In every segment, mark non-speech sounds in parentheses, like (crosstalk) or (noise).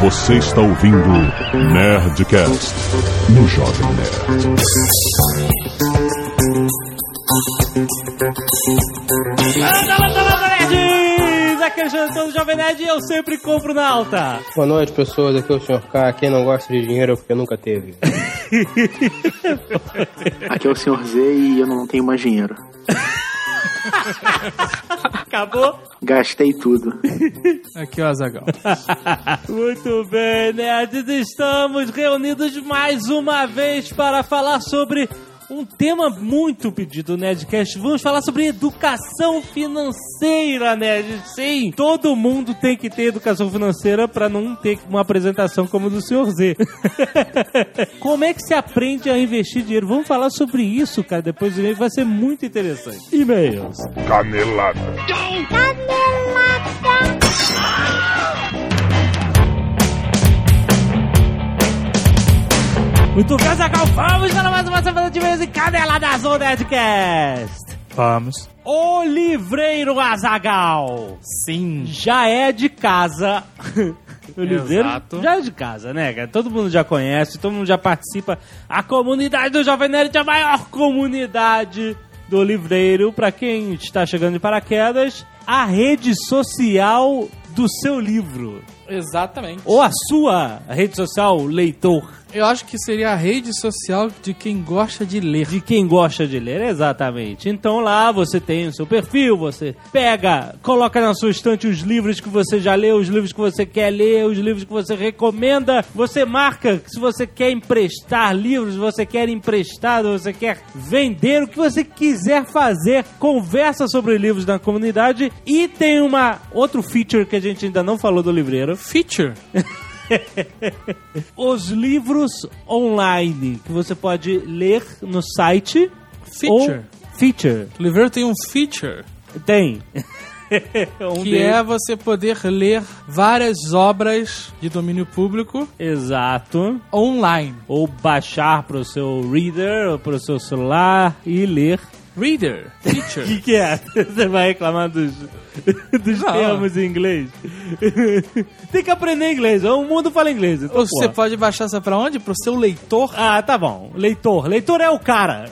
Você está ouvindo Nerdcast no Jovem Nerd. Fala, fala, nerds! Aqui é o Jantão do Jovem Nerd e eu sempre compro na alta. Boa noite, pessoas. Aqui é o Sr. K. Quem não gosta de dinheiro é porque nunca teve. Aqui é o Sr. Z e eu não tenho mais dinheiro. (laughs) Acabou? Gastei tudo. Aqui é o Azagal. (laughs) Muito bem, nerds. Estamos reunidos mais uma vez para falar sobre um tema muito pedido no Nerdcast. Vamos falar sobre educação financeira, Nerd. Sim, todo mundo tem que ter educação financeira para não ter uma apresentação como a do Sr. Z. (laughs) como é que se aprende a investir dinheiro? Vamos falar sobre isso, cara. Depois do e-mail vai ser muito interessante. E-mails. Canelada. Muito bem, Zagal. Vamos para mais uma semana de e-mails e canela da Zona Nerdcast. Vamos. O livreiro Azagal. Sim. já é de casa. (laughs) O livreiro Exato. já é de casa, né, cara? Todo mundo já conhece, todo mundo já participa. A comunidade do Jovem Nerd é a maior comunidade do livreiro. Pra quem está chegando de paraquedas, a rede social do seu livro. Exatamente. Ou a sua rede social, leitor. Eu acho que seria a rede social de quem gosta de ler. De quem gosta de ler, exatamente. Então lá você tem o seu perfil, você pega, coloca na sua estante os livros que você já leu, os livros que você quer ler, os livros que você recomenda. Você marca se você quer emprestar livros, você quer emprestado, você quer vender, o que você quiser fazer. Conversa sobre livros na comunidade e tem uma outro feature que a gente ainda não falou do livreiro. Feature. (laughs) Os livros online que você pode ler no site Feature. ou feature. O livro tem um feature. Tem. (laughs) um que deles. é você poder ler várias obras de domínio público Exato. online. Ou baixar pro seu reader ou pro seu celular e ler. Reader. O Feature. (laughs) que, que é? Você vai reclamar dos, (laughs) dos Não. termos em inglês? (laughs) Tem que aprender inglês. O mundo fala inglês. Então, Você pô. pode baixar essa pra onde? Pro seu leitor? Ah, tá bom. Leitor. Leitor é o cara.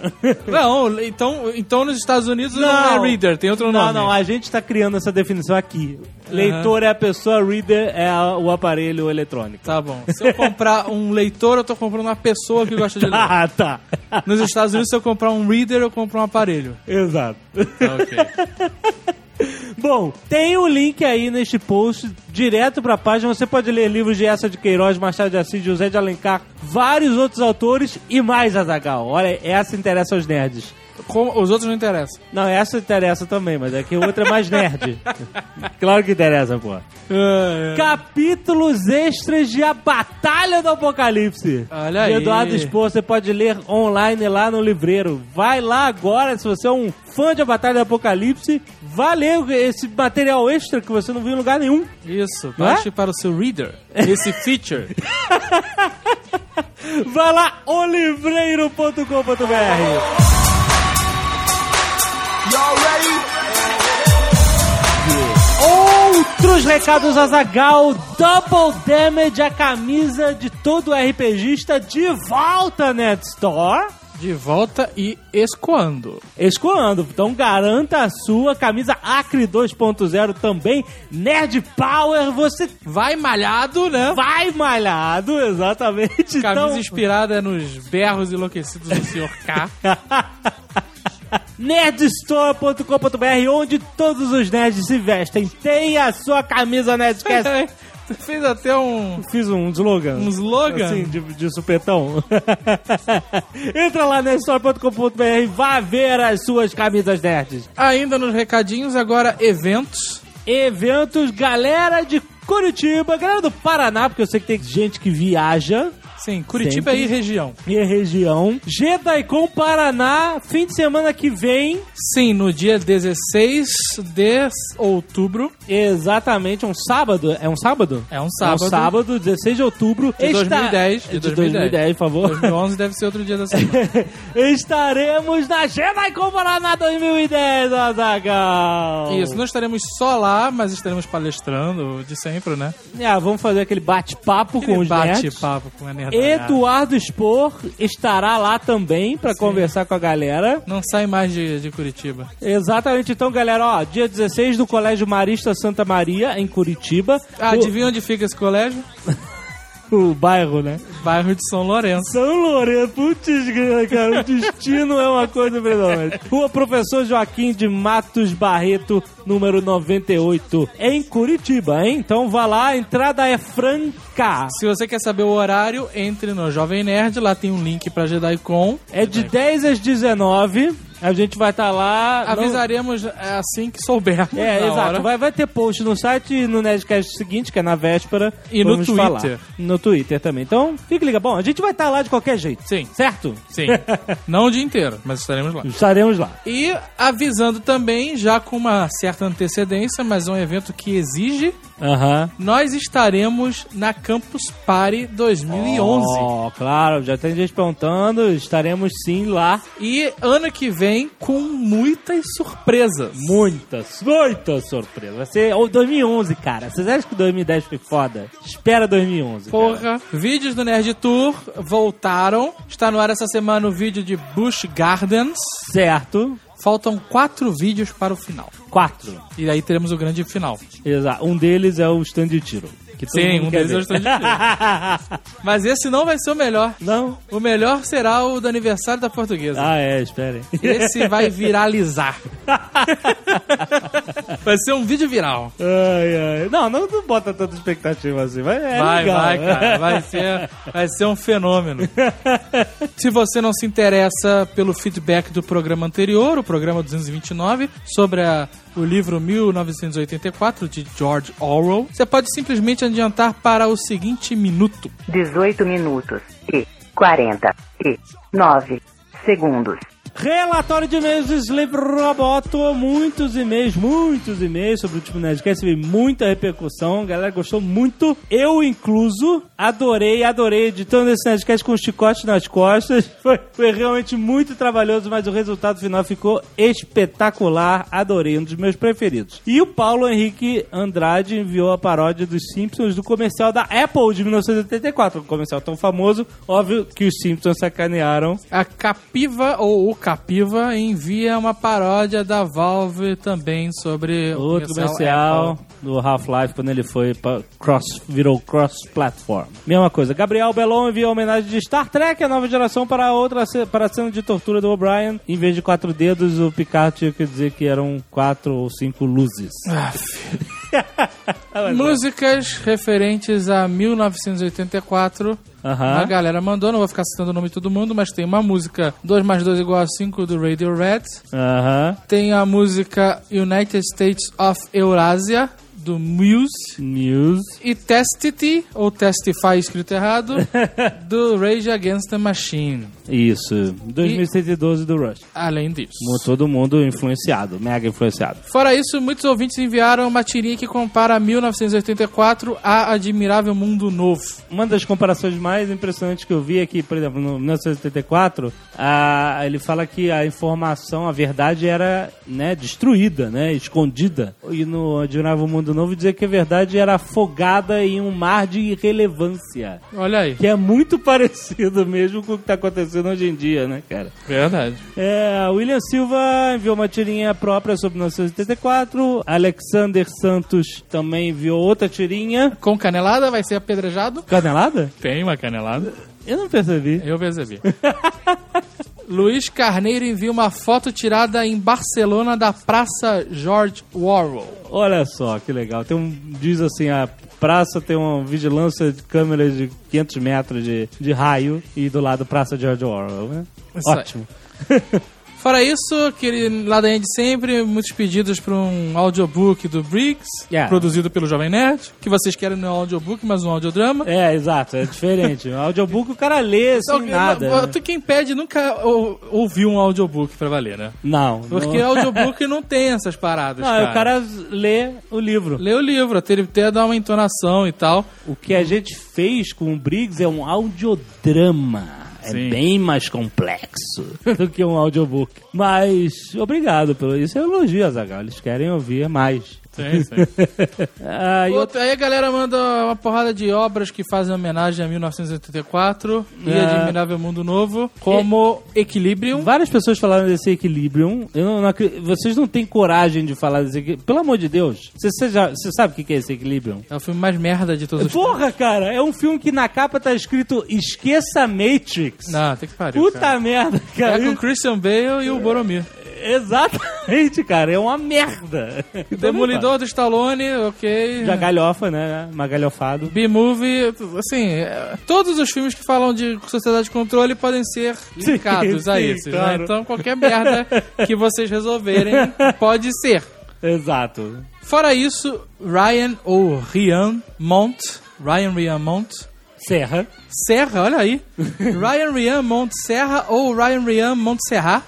Não, então, então nos Estados Unidos não, Não. é reader, tem outro Não, nome. não, a gente tá criando essa definição aqui. Leitor é a pessoa, reader é a- o aparelho eletrônico. Tá bom. Se eu comprar um leitor, eu tô comprando uma pessoa que gosta de (laughs) ler. Ah, tá. Nos Estados Unidos, se eu comprar um reader, eu compro um aparelho. Exato. Ok. (laughs) Bom, tem o link aí neste post direto pra página. Você pode ler livros de Essa de Queiroz, Machado de Assis, José de Alencar, vários outros autores e mais Azagal. Olha, essa interessa aos nerds. Como- os outros não interessam. Não, essa interessa também, mas é que o outro é mais nerd. (laughs) claro que interessa, pô. Capítulos extras de A Batalha do Apocalipse. Olha de aí. Eduardo Expor, você pode ler online lá no livreiro. Vai lá agora, se você é um fã de A Batalha do Apocalipse, vá ler esse material extra que você não viu em lugar nenhum. Isso, é? baixe para o seu reader esse feature. (laughs) Vai lá, olivreiro.com.br. Outros recados Azagal, Double Damage, a camisa de todo RPGista de volta Net Store. De volta e escoando. Escoando, então garanta a sua camisa Acre 2.0 também, Nerd Power, você Vai malhado, né? vai malhado, exatamente. Camisa então, inspirada nos berros enlouquecidos do Sr. K. (laughs) nerdstore.com.br, onde todos os nerds se vestem. Tem a sua camisa Nerdcast. Você (laughs) fez até um, Fiz um slogan. um slogan. Assim, de, de supetão. (laughs) Entra lá nerdstore.com.br e vá ver as suas camisas nerds. Ainda nos recadinhos, agora eventos. Eventos, galera de Curitiba, galera do Paraná, porque eu sei que tem gente que viaja. Sim, Curitiba Sempre. e região. E região. Gedaicon Paraná, fim de semana que vem. Sim, no dia 16 de outubro. Exatamente, um sábado. É um sábado? É um É sábado. um sábado, 16 de outubro. De 2010, De, de 2010, por favor. 2011 deve ser outro dia da semana. (laughs) Estaremos na Gedaicon Paraná 2010, Azagal. Isso, não estaremos só lá, mas estaremos palestrando de sempre, né? Ah, vamos fazer aquele bate-papo com os nerds. bate-papo com a Eduardo Spor estará lá também pra conversar com a galera. Não sai mais de, de Curitiba. Exatamente, então, galera, ó, dia 16 do Colégio Marista Santa Maria, em Curitiba. Ah, o, adivinha onde fica esse colégio? (laughs) o bairro, né? Bairro de São Lourenço. São Lourenço, putz, cara, o destino é uma coisa impressionante. Rua Professor Joaquim de Matos Barreto, número 98, em Curitiba, hein? Então vá lá, a entrada é franca. Se você quer saber o horário, entre no Jovem Nerd, lá tem um link pra JediCon. É de 10 às 19, a gente vai estar lá... não- Avisaremos é, assim que soubermos. (laughs) É, exato. hora. Vai, vai ter post no site e no Nerdcast seguinte, que é na véspera. E no Vamos falar. Twitter. No Twitter também. Então, fique ligado. Bom, a gente vai estar lá de qualquer jeito. Sim. Certo? Sim. (laughs) Não o dia inteiro, mas estaremos lá. Estaremos lá. E avisando também, já com uma certa antecedência, mas é um evento que exige, Aham. nós estaremos na Campus Party 2011. Ó, claro, já tem gente perguntando. Estaremos sim lá. E ano que vem com muitas surpresas. Muitas, muitas surpresas. Vai ser o 2011, cara. Vocês acham que 2010 foi foda? Espera 2011. cara. Porra. Vídeos do Nerd Tour voltaram. Está no ar essa semana o vídeo de Busch Gardens. Certo. Faltam quatro vídeos para o final. Quatro. E aí teremos o grande final. Exato. Um deles é o stand de tiro. Que Sim, um deles o ver. stand de (laughs) Mas esse não vai ser o melhor. Não? O melhor será o do aniversário da portuguesa. Ah, é, esperem. Esse vai (laughs) viralizar. vai ser um vídeo viral. Ai, ai. Não, não, não bota tanta expectativa assim. Vai, é vai, legal. vai, cara. Vai ser, vai ser um fenômeno. (laughs) Se você não se interessa pelo feedback do programa anterior, o programa 229, sobre a- o livro 1984 de George Orwell, você pode simplesmente adiantar para o seguinte minuto. 18 minutos e 49 segundos. Relatório de e-mails do Slave Roboto. Muitos e-mails, muitos e-mails sobre o último Nerdcast. Teve muita repercussão. A galera gostou muito. Eu, incluso, adorei, adorei editando esse Nerdcast com um chicote nas costas. (laughs) Foi, foi realmente muito trabalhoso, mas o resultado final ficou espetacular. Adorei, um dos meus preferidos. E o Paulo Henrique Andrade enviou a paródia dos Simpsons do comercial da Apple de 1984. Um comercial tão famoso. Óbvio que os Simpsons sacanearam A Capiva, ou o Capiva, envia uma paródia da Valve também sobre o Outro comercial do Half-Life quando ele foi cross, virou cross-platform. Mesma coisa. Gabriel Belon envia homenagem de Star Trek, a nova geração, para outra para a cena de tortura do O'Brien. Em vez de quatro dedos, o Picard tinha que dizer que eram quatro ou cinco luzes. (laughs) Músicas referentes a 1984. Aham. A galera mandou, não vou ficar citando o nome de todo mundo, mas tem uma música 2 mais 2 igual a 5 do Radio Red. Aham. Tem a música United States of Eurasia, do Muse. News. E Testity, ou Testify escrito errado, (laughs) do Rage Against the Machine. Isso. 2112 do Rush. Além disso. Todo mundo influenciado, mega influenciado. Fora isso, muitos ouvintes enviaram uma tirinha que compara 1984 a Admirável Mundo Novo. Uma das comparações mais impressionantes que eu vi é que, por exemplo, no 1984, a, ele fala que a informação, a verdade era né, destruída, né, escondida. E no Admirável Mundo Novo dizer que a verdade era afogada em um mar de irrelevância. Olha aí. Que é muito (laughs) parecido mesmo com o que está acontecendo hoje em dia, né, cara? Verdade. É, William Silva enviou uma tirinha própria sobre 1984. Alexander Santos também enviou outra tirinha. Com canelada vai ser apedrejado? Canelada? Tem uma canelada. Eu não percebi. Eu percebi. (laughs) Luiz Carneiro envia uma foto tirada em Barcelona da Praça George Orwell. Olha só que legal. Tem um, diz assim, a praça tem uma vigilância de câmeras de 500 metros de, de raio e do lado Praça George Orwell, né? Isso. Ótimo. (laughs) Fora isso, aquele ladainha de sempre, muitos pedidos para um audiobook do Briggs, Yeah. produzido pelo Jovem Nerd, que vocês querem no audiobook, mas um audiodrama. É, exato, é diferente. O audiobook o cara lê sem Então, nada. eu- né? tu quem pede nunca ou- ouviu um audiobook pra valer, né? Não. Porque não, audiobook não tem essas paradas, não, cara. o cara lê o livro. Lê o livro, até ele até dar uma entonação e tal. O que a gente fez com o Briggs é um audiodrama. É Sim. bem mais complexo (laughs) do que um audiobook. Mas, obrigado pelo isso. É elogio, Azaghal. Eles querem ouvir mais. Sim, sim. Ah, e outra- aí a galera manda uma porrada de obras que fazem homenagem a 1984 e É. Admirável Mundo Novo, como Equilibrium. Várias pessoas falaram desse Equilibrium. Eu não, não vocês não têm coragem de falar desse Equilibrium. Pelo amor de Deus. Você, você já, você sabe o que é esse Equilibrium? É o filme mais merda de todos os Porra, cara, é um filme que na capa tá escrito Esqueça Matrix. Não, tem que pariu, Puta cara. merda, É cara. com Christian Bale e o Boromir. (laughs) Exatamente, cara. É uma merda. (laughs) Demolidor do Stallone, ok. Já galhofa, né? Uma galhofado. B-Movie, assim, é, todos os filmes que falam de sociedade de controle podem ser (laughs) Sim, linkados a sim, esses, né? claro. Então qualquer merda que vocês resolverem pode ser. Exato. Fora isso, Ryan ou Rian Mont, Ryan Rian Mont, Serra. Serra, olha aí. Ryan Rian Mont Serra ou Ryan Rian Mont Serra.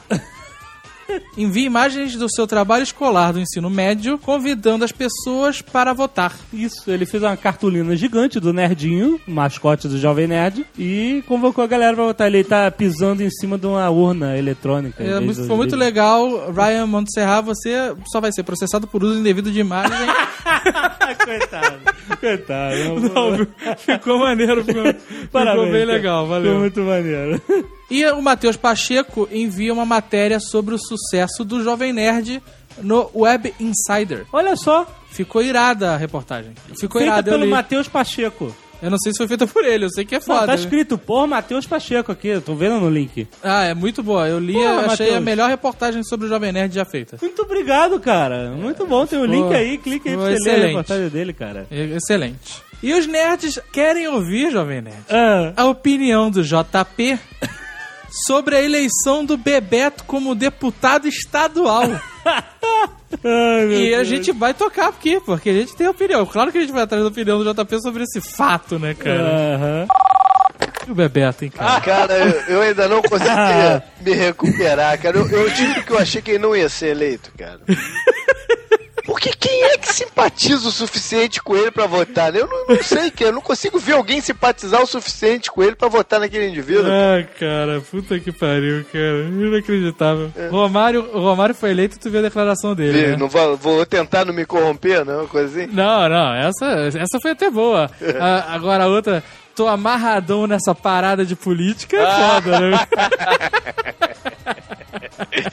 Envie imagens do seu trabalho escolar do ensino médio, convidando as pessoas para votar. Isso, ele fez uma cartolina gigante do Nerdinho, mascote do Jovem Nerd, e convocou a galera pra votar. Ele tá pisando em cima de uma urna eletrônica. É, foi muito legal. Ryan Montserrat, você só vai ser processado por uso indevido de imagem. (laughs) Coitado. Coitado. Não, ficou maneiro, ficou, (laughs) Parabéns, ficou bem cara. legal, Ficou valeu. muito maneiro. E o Matheus Pacheco envia uma matéria sobre o sucesso do Jovem Nerd no Web Insider. Olha só, Ficou irada a reportagem. Ficou feita irada, pelo. Matheus Pacheco. Eu não sei se foi feita por ele, eu sei que é Não, foda. tá né? escrito por Matheus Pacheco aqui, eu tô vendo no link. Ah, é muito boa. Eu li, eu achei Matheus. a melhor reportagem sobre o Jovem Nerd já feita. Muito obrigado, cara. Muito bom. Tem o link aí, clica aí pra você ler a reportagem dele, cara. Excelente. E os nerds querem ouvir, Jovem Nerd, Ah, a opinião do JP sobre a eleição do Bebeto como deputado estadual. (laughs) ai, e a Deus. gente vai tocar aqui, porque a gente tem opinião. Claro que a gente vai atrás da opinião do JP sobre esse fato, né, cara? Aham. E o Bebeto, hein, cara? Cara, eu, eu ainda não consegui (laughs) me recuperar, cara. Eu, eu tive que eu achei que ele não ia ser eleito, cara. (laughs) Porque quem é que simpatiza o suficiente com ele pra votar? né? Eu não, não sei, que eu não consigo ver alguém simpatizar o suficiente com ele pra votar naquele indivíduo. Ah, cara, puta que pariu, cara. Inacreditável. Romário, o Romário foi eleito e tu viu a declaração dele, Vi, né? Não vou, vou tentar não me corromper, não, coisa assim. Não, não, essa, essa foi até boa. (laughs) Ah, agora a outra, tô amarradão nessa parada de política, é foda, né?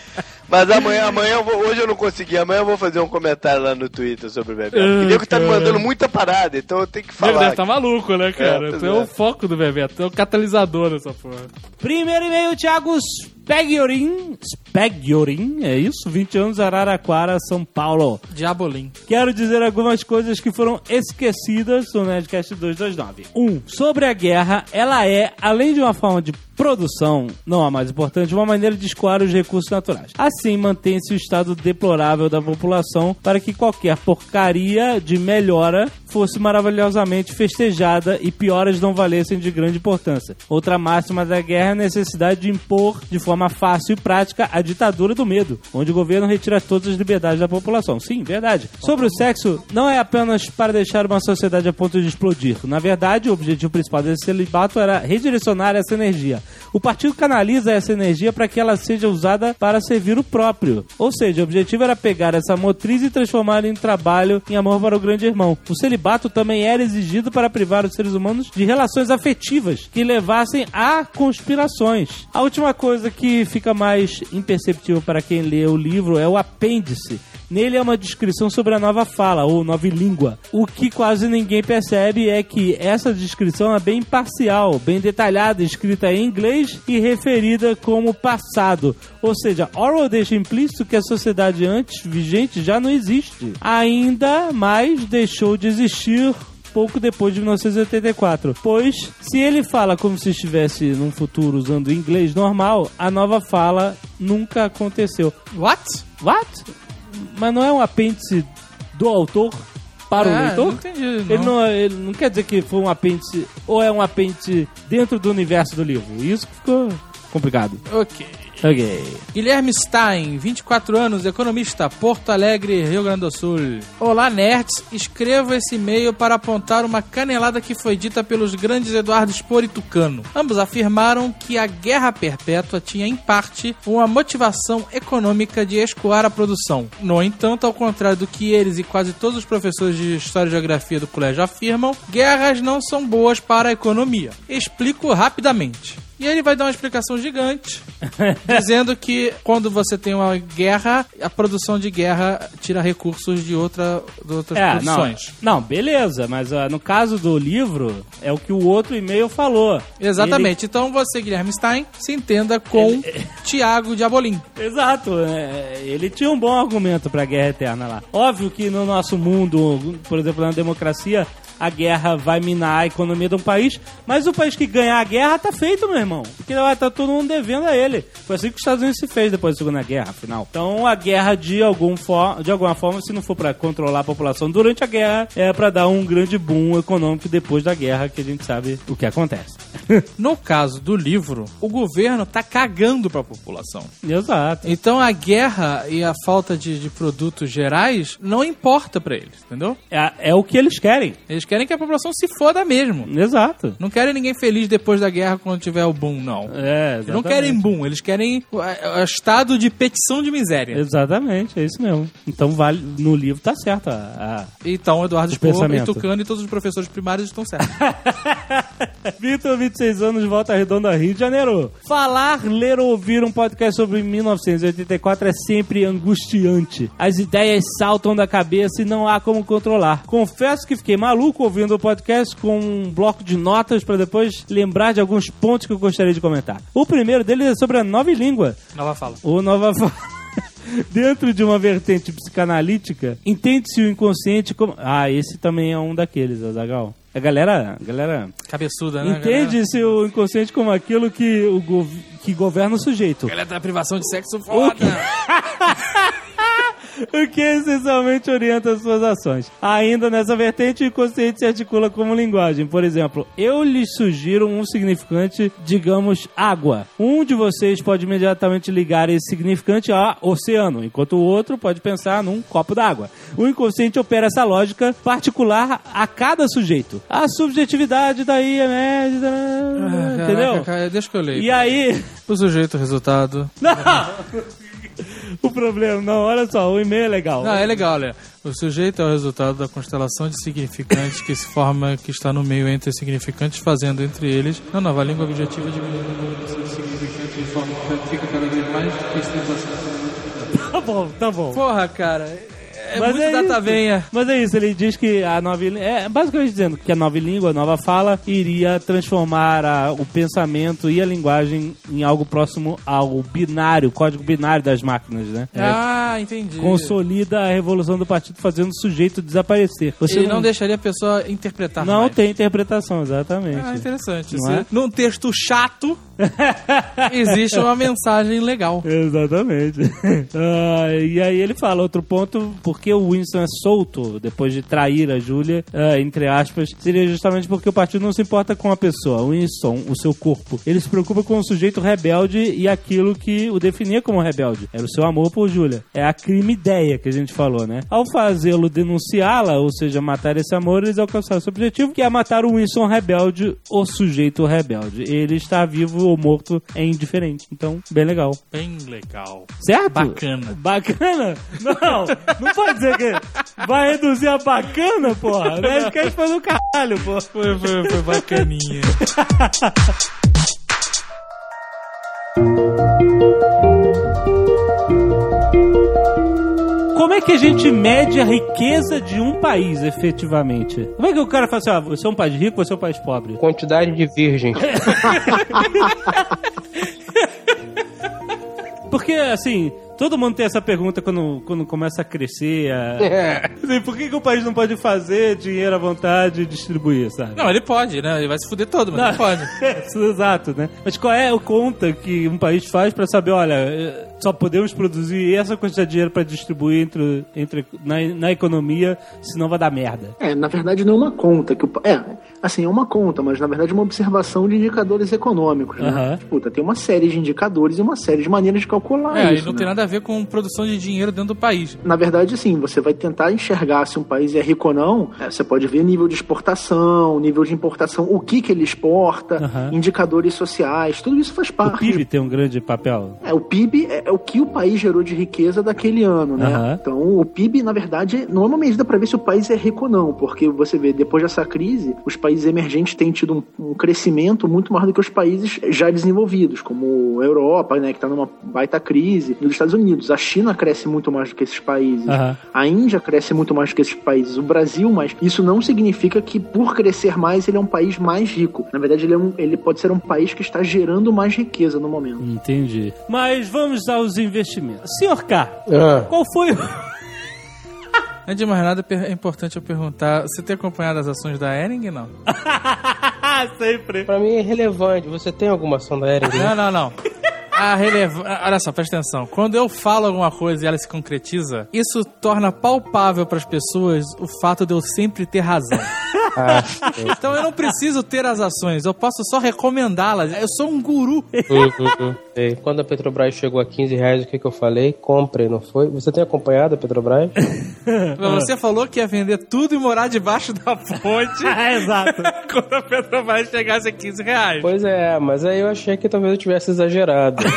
(laughs) Mas amanhã, amanhã eu vou, hoje eu não consegui, amanhã eu vou fazer um comentário lá no Twitter sobre o Bebeto. Ah, o nego tá me mandando muita parada, então eu tenho que Bebeto falar. tá maluco, né, cara? É, tu é, é. o foco do Bebeto, tu é o catalisador dessa porra. Primeiro e-mail, Thiago Spegiorin. Spegiorin, é isso? 20 anos, Araraquara, São Paulo. Diabolim. Quero dizer algumas coisas que foram esquecidas no Nerdcast 229. 1. Um, sobre a guerra, ela é, além de uma forma de produção, não a mais importante, uma maneira de escoar os recursos naturais. Assim, mantém-se o estado deplorável da população para que qualquer porcaria de melhora fosse maravilhosamente festejada e pioras não valessem de grande importância. Outra máxima da guerra é a necessidade de impor de forma fácil e prática a ditadura do medo, onde o governo retira todas as liberdades da população. Sim, verdade. Sobre o sexo, não é apenas para deixar uma sociedade a ponto de explodir. Na verdade, o objetivo principal desse celibato era redirecionar essa energia. O partido canaliza essa energia para que ela seja usada para servir o próprio. Ou seja, o objetivo era pegar essa motriz e transformá-la em trabalho, em amor para o grande irmão. O celibato também era exigido para privar os seres humanos de relações afetivas que levassem a conspirações. A última coisa que fica mais imperceptível para quem lê o livro é o apêndice. Nele é uma descrição sobre a nova fala, ou nova língua. O que quase ninguém percebe é que essa descrição é bem parcial, bem detalhada, escrita em inglês e referida como passado. Ou seja, Orwell deixa implícito que a sociedade antes vigente já não existe. Ainda mais deixou de existir pouco depois de 1984. Pois, se ele fala como se estivesse num futuro usando inglês normal, a nova fala nunca aconteceu. What? What? Mas não é um apêndice do autor para o Ah, leitor? não entendi. Ele não. não, ele não quer dizer que foi um apêndice ou é um apêndice dentro do universo do livro. Isso que ficou complicado. Ok. Ok. Guilherme Stein, 24 anos, economista, Porto Alegre, Rio Grande do Sul. Olá, nerds. Escrevo esse e-mail para apontar uma canelada que foi dita pelos grandes Eduardo Spor e Tucano. Ambos afirmaram que a guerra perpétua tinha, em parte, uma motivação econômica de escoar a produção. No entanto, ao contrário do que eles e quase todos os professores de História e Geografia do colégio afirmam, guerras não são boas para a economia. Explico rapidamente. E ele vai dar uma explicação gigante, (laughs) dizendo que quando você tem uma guerra, a produção de guerra tira recursos de, outra, de outras É, não, produções. não, beleza, mas ah, no caso do livro, é o que o outro e-mail falou. Exatamente. Então você, Guilherme Stein, se entenda com (laughs) Tiago de Abolim. Ele- exato, é, ele tinha um bom argumento pra guerra eterna lá. Óbvio que no nosso mundo, por exemplo, na democracia, a guerra vai minar a economia de um país, mas o país que ganhar a guerra tá feito, meu irmão. Porque vai estar todo mundo devendo a ele. Foi assim que os Estados Unidos se fez depois da Segunda Guerra, afinal. Então a guerra, de, algum for, de alguma forma, se não for pra controlar a população durante a guerra, é pra dar um grande boom econômico depois da guerra, que a gente sabe o que acontece. (laughs) No caso do livro, o governo tá cagando pra população. Exato. Então a guerra e a falta de, de produtos gerais não importa pra eles, entendeu? É, é o que eles querem. Eles querem que a população se foda mesmo. Exato. Não querem ninguém feliz depois da guerra quando tiver o boom, não. É, Eles não querem boom, eles querem o, estado de petição de miséria. Exatamente, é isso mesmo. Então vale no livro tá certo. A, Então, Eduardo Spohr e. Tucano e todos os professores primários estão certos. a... (laughs) Vitor, 26 anos, Volta Redonda, Rio de Janeiro. Falar, ler ou ouvir um podcast sobre 1984 é sempre angustiante. As ideias saltam da cabeça e não há como controlar. Confesso que fiquei maluco ouvindo o podcast com um bloco de notas para depois lembrar de alguns pontos que eu gostaria de comentar. O primeiro deles é sobre a nova língua. Nova fala. ou nova forma. (laughs) Dentro de uma vertente psicanalítica, entende-se o inconsciente como. Ah, esse também é um daqueles, Azagal. A galera, a galera Cabeçuda, né? entende-se o inconsciente como aquilo que, o gov- que governa o sujeito. Galera da privação de sexo foda. o que (laughs) essencialmente orienta as suas ações. Ainda nessa vertente, o inconsciente se articula como linguagem. Por exemplo, eu lhes sugiro um significante, digamos, água. Um de vocês pode imediatamente ligar esse significante a oceano, enquanto o outro pode pensar num copo d'água. O inconsciente opera essa lógica particular a cada sujeito. A subjetividade daí é média, Ah, entendeu? Caraca, cara, deixa que eu leio. E aí, O sujeito, o resultado. não! (laughs) O problema, não, olha só, o e-mail é legal. Não, é legal, olha. O sujeito é o resultado da constelação de significantes que se forma, que está no meio entre significantes, fazendo entre eles na nova língua objetiva diminuindo o número de significantes de forma que fica cada vez mais Tá bom, tá bom. Porra, cara. É Mas muito é data venha. Mas é isso, ele diz que a nova. É basicamente dizendo que a nova língua, a nova fala, iria transformar a- o pensamento e a linguagem em algo próximo ao binário, código binário das máquinas, né? É, Ah, entendi. consolida a revolução do partido fazendo o sujeito desaparecer. Você Ele não deixaria a pessoa interpretar Não mais. tem interpretação, exatamente. Ah, interessante. Não é? Num texto chato, (laughs) existe uma mensagem legal. Exatamente. (laughs) Ah, e aí ele fala outro ponto, porque o Winston é solto depois de trair a Júlia, ah, entre aspas, seria justamente porque o partido não se importa com a pessoa, o Winston, o seu corpo. Ele se preocupa com o sujeito rebelde e aquilo que o definia como rebelde. Era o seu amor por Júlia. É a crime ideia que a gente falou, né? Ao fazê-lo denunciá-la, ou seja, matar esse amor, eles alcançaram seu objetivo, que é matar o Winston rebelde, o sujeito rebelde. Ele está vivo ou morto é indiferente. Então, bem legal. Bem legal. Certo? Bacana. Bacana? Não, não pode dizer que vai reduzir a bacana, porra. Nerdcast foi do caralho, porra. Foi, foi, foi bacaninha. (laughs) é que a gente mede a riqueza de um país, efetivamente? Como é que o cara fala assim, ah, você é um país rico, você é um país pobre? Quantidade de virgens. (laughs) Porque, assim, todo mundo tem essa pergunta quando, quando começa a crescer. a- É. Assim, por que, que o país não pode fazer dinheiro à vontade e distribuir, sabe? Não, ele pode, né? Ele vai se fuder todo, mas ele pode. (laughs) Exato, né? Mas qual é a conta que um país faz pra saber, olha, só podemos produzir essa quantidade de dinheiro pra distribuir entre, entre, na, na economia, senão vai dar merda. É, na verdade não é uma conta que o é, assim, é uma conta, mas na verdade é uma observação de indicadores econômicos, né? Aham. Puta, tem uma série de indicadores e uma série de maneiras de calcular É, e isso, não né? tem nada a ver com produção de dinheiro dentro do país. Na verdade, assim, você vai tentar enxergar se um país é rico ou não. é, você pode ver nível de exportação, nível de importação, o que que ele exporta, Aham. indicadores sociais, tudo isso faz O parte. PIB tem um grande papel. É, o PIB é, é o que o país gerou de riqueza daquele ano, né? Aham. Então, o PIB, na verdade, não é uma medida para ver se o país é rico ou não, porque você vê, depois dessa crise, os países emergentes têm tido um, um crescimento muito maior do que os países já desenvolvidos, como a Europa, né, que está numa baita crise, e os Estados Unidos. A China cresce muito mais do que esses países. Aham. A Índia cresce muito mais do que esses países. O Brasil, mas isso não significa que por crescer mais ele é um país mais rico. Na verdade, ele, é um- ele pode ser um país que está gerando mais riqueza no momento. Entendi. Mas vamos aos investimentos. Senhor K, Ah, qual foi o... (laughs) Antes de mais nada, é importante eu perguntar: você tem acompanhado as ações da Ering? Não. (laughs) Sempre. pra mim é irrelevante. Você tem alguma ação da Ering? Não, não, não. A releva... Olha só, presta atenção. Quando eu falo alguma coisa e ela se concretiza, isso torna palpável para as pessoas o fato de eu sempre ter razão. (laughs) Ah, Então eu não preciso ter as ações, eu posso só recomendá-las. Eu sou um guru. hum, hum. Sei. Quando a Petrobras chegou a 15 reais, o que, que eu falei? Compre, não foi? Você tem acompanhado a Petrobras? (laughs) Você falou que ia vender tudo e morar debaixo da ponte (laughs) Exato. Quando a Petrobras chegasse a 15 reais. pois é, mas aí eu achei que talvez eu tivesse exagerado. (laughs)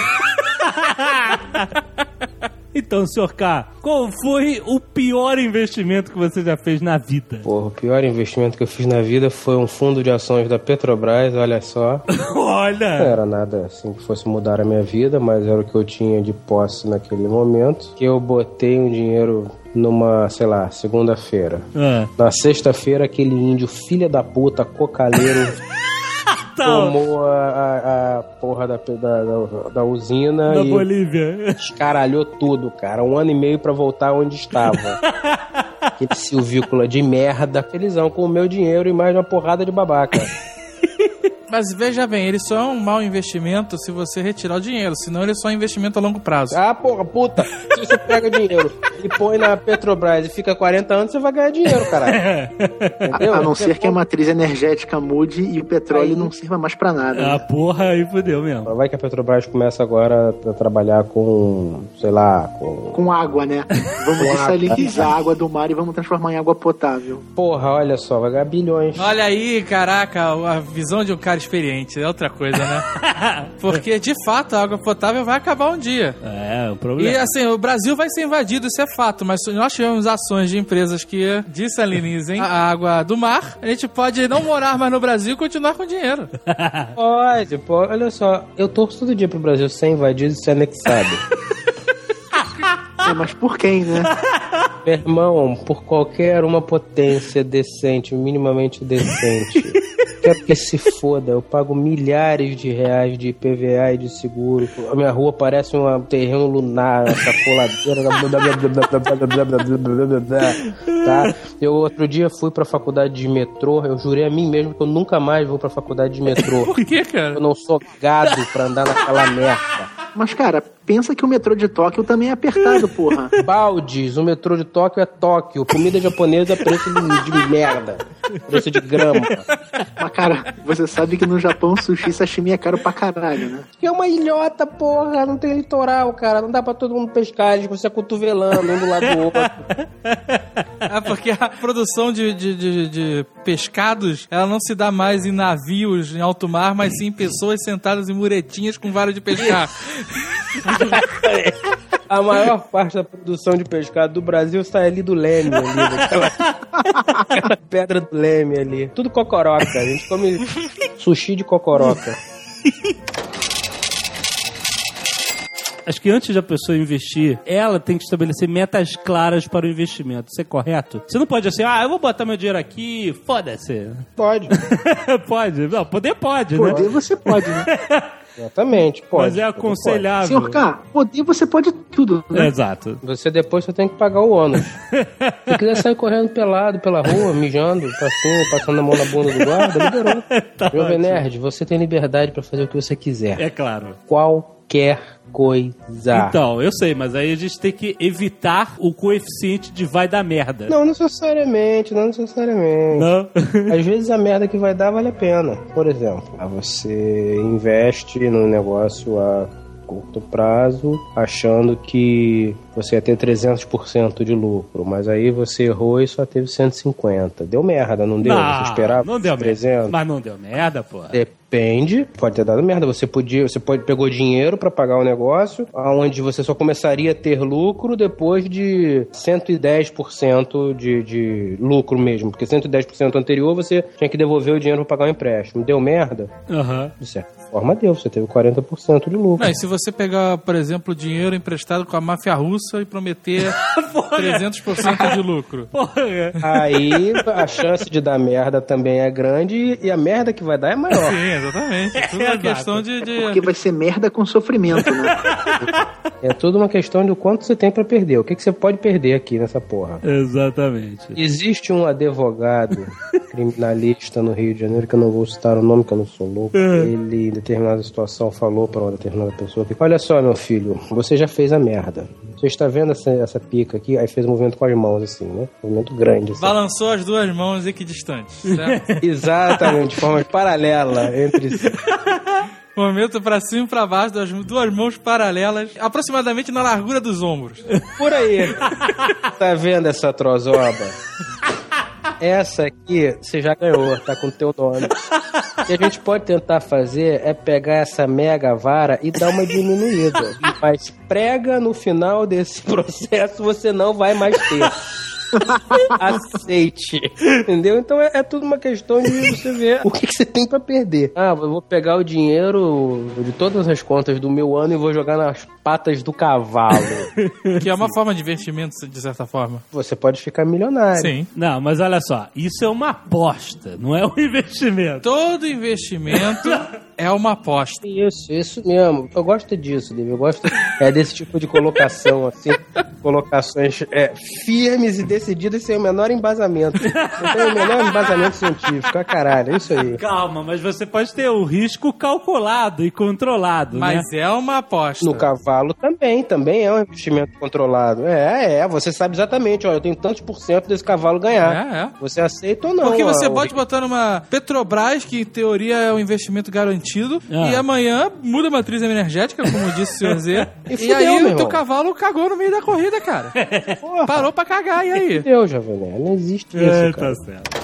Então, senhor K, qual foi o pior investimento que você já fez na vida? Porra, o pior investimento que eu fiz na vida foi um fundo de ações da Petrobras, olha só. (laughs) Não Olha! era nada assim que fosse mudar a minha vida, mas era o que eu tinha de posse naquele momento. Que eu botei um dinheiro numa, sei lá, segunda-feira. Ah, Na sexta-feira, aquele índio filha da puta, cocaleiro, (laughs) tá, tomou a, a- a porra da, da, da- usina da e Bolívia. escaralhou tudo, cara. Um ano e meio pra voltar onde estava. (laughs) Aquele silvícola de merda, felizão com o meu dinheiro e mais uma porrada de babaca. (laughs) Mas veja bem, ele só é um mau investimento se você retirar o dinheiro, senão ele é só investimento a longo prazo. Ah, porra, puta. Se você pega dinheiro (laughs) e põe na Petrobras e fica 40 anos, você vai ganhar dinheiro, caralho. (laughs) Entendeu? A não ser que a matriz energética mude e o petróleo não sirva mais pra nada. Ah, né? porra, aí fudeu mesmo. Vai que a Petrobras começa agora a trabalhar com, sei lá, com... Com água, né? Vamos dessalinizar a água do mar e vamos transformar em água potável. Porra, olha só, vai ganhar bilhões. Olha aí, caraca, a visão de um cara experiente é outra coisa, né? (laughs) Porque, de fato, a água potável vai acabar um dia. É, o E problema. assim, o Brasil vai ser invadido, isso é fato, mas nós tivemos ações de empresas que dessalinizem a água do mar, a gente pode não morar mais no Brasil e continuar com dinheiro. (laughs) Pode, pode. Olha só, eu torço todo dia pro Brasil ser invadido e ser anexado. (laughs) Mas por quem, né? Meu irmão, por qualquer uma potência decente, minimamente decente. Quero que se foda, eu pago milhares de reais de IPVA e de seguro. A minha rua parece um terreno lunar, essa coladeira. tá? Eu outro dia fui pra faculdade de metrô, eu jurei a mim mesmo que eu nunca mais vou pra faculdade de metrô. Por que, cara? Eu não sou gado pra andar naquela merda. Mas, cara, pensa que o metrô de Tóquio também é apertado, (laughs) porra. Baldes, o metrô de Tóquio é Tóquio. Comida japonesa é preço de, de merda. Preço de grama. Mas, cara, você sabe que no Japão sushi e sashimi é caro pra caralho, né? Que é uma ilhota, porra. Não tem litoral, cara. Não dá pra todo mundo pescar. Eles você cotovelando um do lado do outro. (laughs) É porque a produção de, de, de- de pescados, ela não se dá mais em navios em alto mar, mas sim em pessoas sentadas em muretinhas com vara de pescar. (laughs) A maior parte da produção de pescado do Brasil sai ali do Leme, ali, daquela, aquela (laughs) pedra do Leme ali. Tudo cocoroca. A gente come sushi de cocoroca. Acho que antes da pessoa investir, ela tem que estabelecer metas claras para o investimento. Isso é correto? Você não pode assim, ah, eu vou botar meu dinheiro aqui, foda-se. Pode. (laughs) pode. Não, poder pode, Poder né? você pode, né? (laughs) Exatamente, pode. Mas é pode. aconselhável. Senhor K, poder você pode tudo, né? Exato. Você depois só tem que pagar o ônus. (laughs) Se quiser sair correndo pelado pela rua, mijando pra cima, passando a mão na bunda do guarda, liberou. Tá Jovem ótimo. Nerd, você tem liberdade pra fazer o que você quiser. É claro. Qualquer coisa. Então, eu sei, mas aí a gente tem que evitar o coeficiente de vai dar merda. Não necessariamente, não necessariamente. Não? (laughs) Às vezes a merda que vai dar vale a pena. Por exemplo, você investe num negócio a curto prazo, achando que você ia ter 300% de lucro, mas aí você errou e só teve 150. Deu merda, não deu? Não, você esperava não deu 300? merda. Mas não deu merda, porra. Depende, pode ter dado merda. Você podia, você pode, pegou dinheiro para pagar o negócio, aonde você só começaria a ter lucro depois de 110% de, de lucro mesmo, porque 110% anterior você tinha que devolver o dinheiro para pagar o empréstimo. Deu merda? Aham. De certa forma deu, você teve 40% de lucro. Não, e se você pegar, por exemplo, dinheiro emprestado com a máfia russa e prometer (laughs) 300% de lucro? Porra. Aí a chance de dar merda também é grande e a merda que vai dar é maior. Sim, exatamente. É tudo uma Exato. questão de... de- Porque vai ser merda com sofrimento, né? (laughs) É tudo uma questão de o quanto você tem para perder. O que, que você pode perder aqui nessa porra? Exatamente. Existe um advogado (laughs) criminalista no Rio de Janeiro, que eu não vou citar o nome, que eu não sou louco. Ele, em determinada situação, falou para uma determinada pessoa que, olha só, meu filho, você já fez a merda. Você está vendo essa, essa pica aqui? Aí fez um movimento com as mãos, assim, né? Um movimento grande, assim. Balançou as duas mãos equidistantes, certo? (laughs) Exatamente, de forma paralela entre si. (laughs) Movimento pra cima e pra baixo, das duas mãos paralelas, aproximadamente na largura dos ombros. Por aí. Tá vendo essa trozoba? Essa aqui você já ganhou, tá com o teu nome. O que a gente pode tentar fazer é pegar essa mega vara e dar uma diminuída. Mas prega no final desse (laughs) processo você não vai mais ter. (laughs) Aceite. Entendeu? Então é, é tudo uma questão de você ver o que, que você tem pra perder. Ah, eu vou pegar o dinheiro de todas as contas do meu ano e vou jogar nas patas do cavalo. (laughs) Que é uma forma de investimento, de certa forma. Você pode ficar milionário. Sim. Não, mas olha só, isso é uma aposta, não é um (laughs) investimento. Todo investimento é uma aposta. Isso, isso mesmo. Eu gosto disso, David. Eu gosto é, desse tipo de colocação, assim. Colocações é, firmes e decididas sem o menor embasamento. Não tem o menor embasamento científico. Ah, caralho, é isso aí. Calma, mas você pode ter o risco calculado e controlado, Mas né? é uma aposta. No cavalo também, também é um investimento controlado. É, é, você sabe exatamente, olha, eu tenho tantos por cento desse cavalo ganhar. É, é. Você aceita ou não? Porque você ó, pode botar numa Petrobras, que em teoria é um investimento garantido, Ah. e amanhã muda a matriz energética, como disse o senhor Z. (laughs) E e, fudeu, aí o teu cavalo cagou no meio da corrida, cara. (laughs) Porra, Parou pra cagar, e aí? Deus, Jovem Nerd, não existe isso, É, cara. tá certo.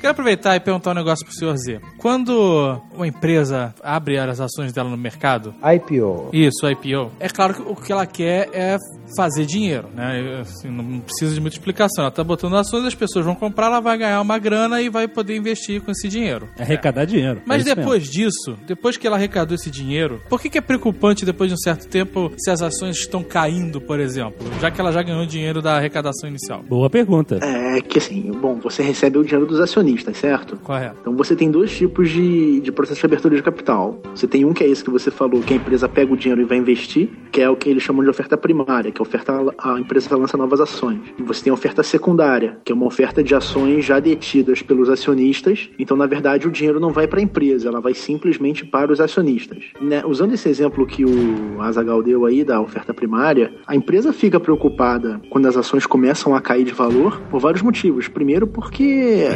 Quero aproveitar e perguntar um negócio pro senhor Z. Quando uma empresa abre as ações dela no mercado, IPO. Isso, IPO. É claro que o que ela quer é fazer dinheiro, né? Assim, não precisa de muita explicação. Ela tá botando ações, as pessoas vão comprar, ela vai ganhar uma grana e vai poder investir com esse dinheiro. É arrecadar dinheiro. Mas É depois disso, depois que ela arrecadou esse dinheiro, por que, que é preocupante depois de um certo tempo se as ações estão caindo, por exemplo? Já que ela já ganhou dinheiro da arrecadação inicial. mesmo. Boa pergunta. É que assim, bom, você recebe o dinheiro dos acionistas, certo? Correto. Então você tem dois tipos de, de processo de abertura de capital. Você tem um que é esse que você falou, que a empresa pega o dinheiro e vai investir, que é o que eles chamam de oferta primária, que é a oferta a empresa lança novas ações. E você tem a oferta secundária, que é uma oferta de ações já detidas pelos acionistas. Então, na verdade, o dinheiro não vai para a empresa, ela vai simplesmente para os acionistas. Né? Usando esse exemplo que o Azagal deu aí da oferta primária, a empresa fica preocupada quando as ações começam a cair de valor por vários motivos. Primeiro, porque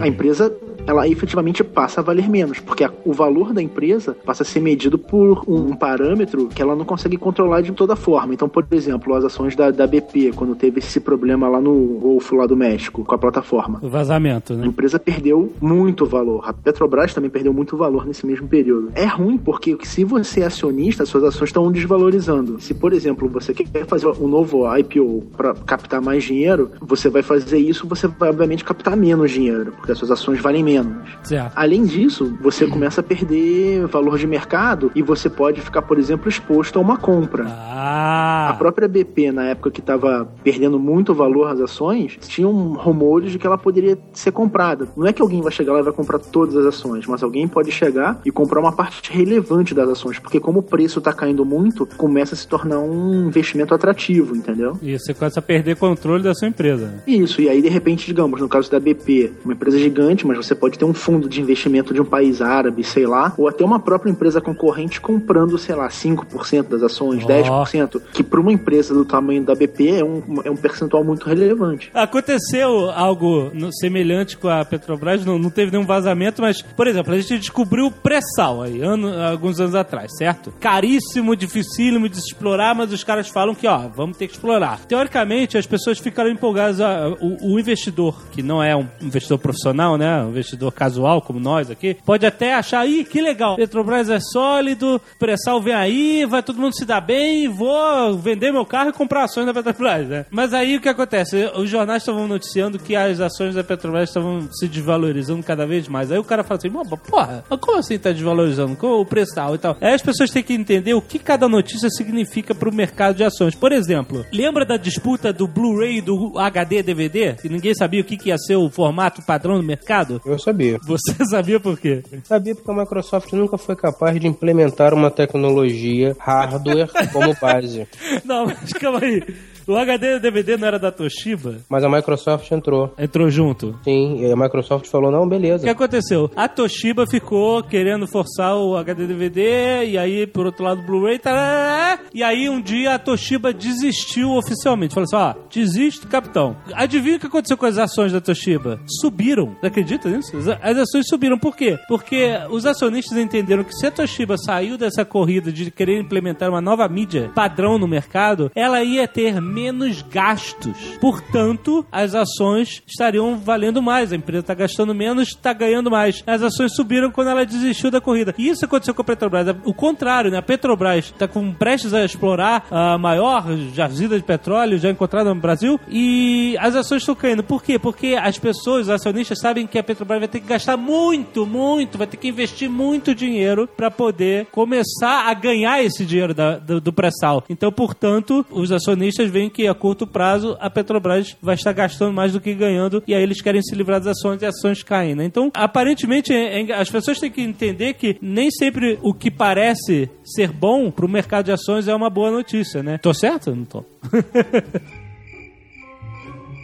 a empresa ela efetivamente passa a valer menos, porque a- o valor da empresa passa a ser medido por um parâmetro que ela não consegue controlar de toda forma. Então, por exemplo, as ações da, da BP, quando teve esse problema lá no Golfo lá do México, com a plataforma. O vazamento, A né? empresa perdeu muito valor. A Petrobras também perdeu muito valor nesse mesmo período. É ruim porque se você é acionista, suas ações estão desvalorizando. Se, por exemplo, você quer fazer um novo IPO para captar mais dinheiro, você vai fazer isso, você vai obviamente captar menos dinheiro, porque as suas ações valem menos. Menos. Certo. Além disso, você começa a perder valor de mercado e você pode ficar, por exemplo, exposto a uma compra. A Ah, própria BP, na época que estava perdendo muito valor as ações, tinham rumores de que ela poderia ser comprada. Não é que alguém vai chegar lá e vai comprar todas as ações, mas alguém pode chegar e comprar uma parte relevante das ações, porque como o preço está caindo muito, começa a se tornar um investimento atrativo, entendeu? e você começa a perder controle da sua empresa. né? Isso, e aí de repente, digamos, no caso da BP, uma empresa gigante, mas você pode ter um fundo de investimento de um país árabe, sei lá, ou até uma própria empresa concorrente comprando, sei lá, 5% das ações, Ó. 10%, que para uma empresa do tamanho da BP é um, é um percentual muito relevante. Aconteceu algo semelhante com a Petrobras, não, não teve nenhum vazamento, mas, por exemplo, a gente descobriu o pré-sal aí, ano- alguns anos atrás, certo? Caríssimo, dificílimo de se explorar, mas os caras falam que, ó, vamos ter que explorar. Teoricamente, as pessoas ficaram empolgadas. ah, O, o investidor, que não é um investidor profissional, né? Um investidor casual, como nós aqui, pode até achar, ih, que legal, Petrobras é sólido, pré-sal vem aí, vai todo mundo se dar bem, vou vender meu carro e comprar ações da Petrobras, né? Mas aí o que acontece? Os jornais estavam noticiando que as ações da Petrobras estavam se desvalorizando cada vez mais. Aí o cara fala assim, "Mas, porra, mas como assim tá desvalorizando? Com o preço tal e tal? Aí as pessoas têm que entender o que cada notícia significa pro mercado de ações. Por exemplo, lembra da disputa do Blu-ray do HD DVD? Que ninguém sabia o que, que ia ser o formato padrão no mercado? Eu sabia. Você (laughs) sabia por quê? Sabia porque a Microsoft nunca foi capaz de implementar uma tecnologia hardware como base. (laughs) Não, mas calma aí. O HD DVD não era da Toshiba? Mas a Microsoft entrou. Entrou junto. Sim, e a Microsoft falou, não, O que beleza. aconteceu? A Toshiba ficou querendo forçar o HD DVD, e aí, por outro lado, o Blu-ray, tarará, e aí um dia a Toshiba desistiu oficialmente. Falou assim: ó, desiste, capitão. Adivinha o que aconteceu com as ações da Toshiba? Subiram. Você acredita nisso? As- As ações subiram. Por quê? Porque os acionistas entenderam que se a Toshiba saiu dessa corrida de querer implementar uma nova mídia padrão no mercado, ela ia ter menos gastos. Portanto, as ações estariam valendo mais. A empresa está gastando menos, está ganhando mais. As ações subiram quando ela desistiu da corrida. E isso aconteceu com a Petrobras. O contrário, né? A Petrobras está com prestes a explorar a maior jazida de petróleo já encontrada no Brasil e as ações estão caindo. Por quê? Porque as pessoas, os acionistas, sabem que a Petrobras vai ter que gastar muito, muito, vai ter que investir muito dinheiro para poder começar a ganhar esse dinheiro da- do, do pré-sal. Então, portanto, os acionistas veem que a curto prazo a Petrobras vai estar gastando mais do que ganhando e aí eles querem se livrar das ações e as ações caem, né? Então, aparentemente, é- é- as pessoas têm que entender que nem sempre o que parece ser bom pro mercado de ações é uma boa notícia, né? Tô certo não tô? (laughs)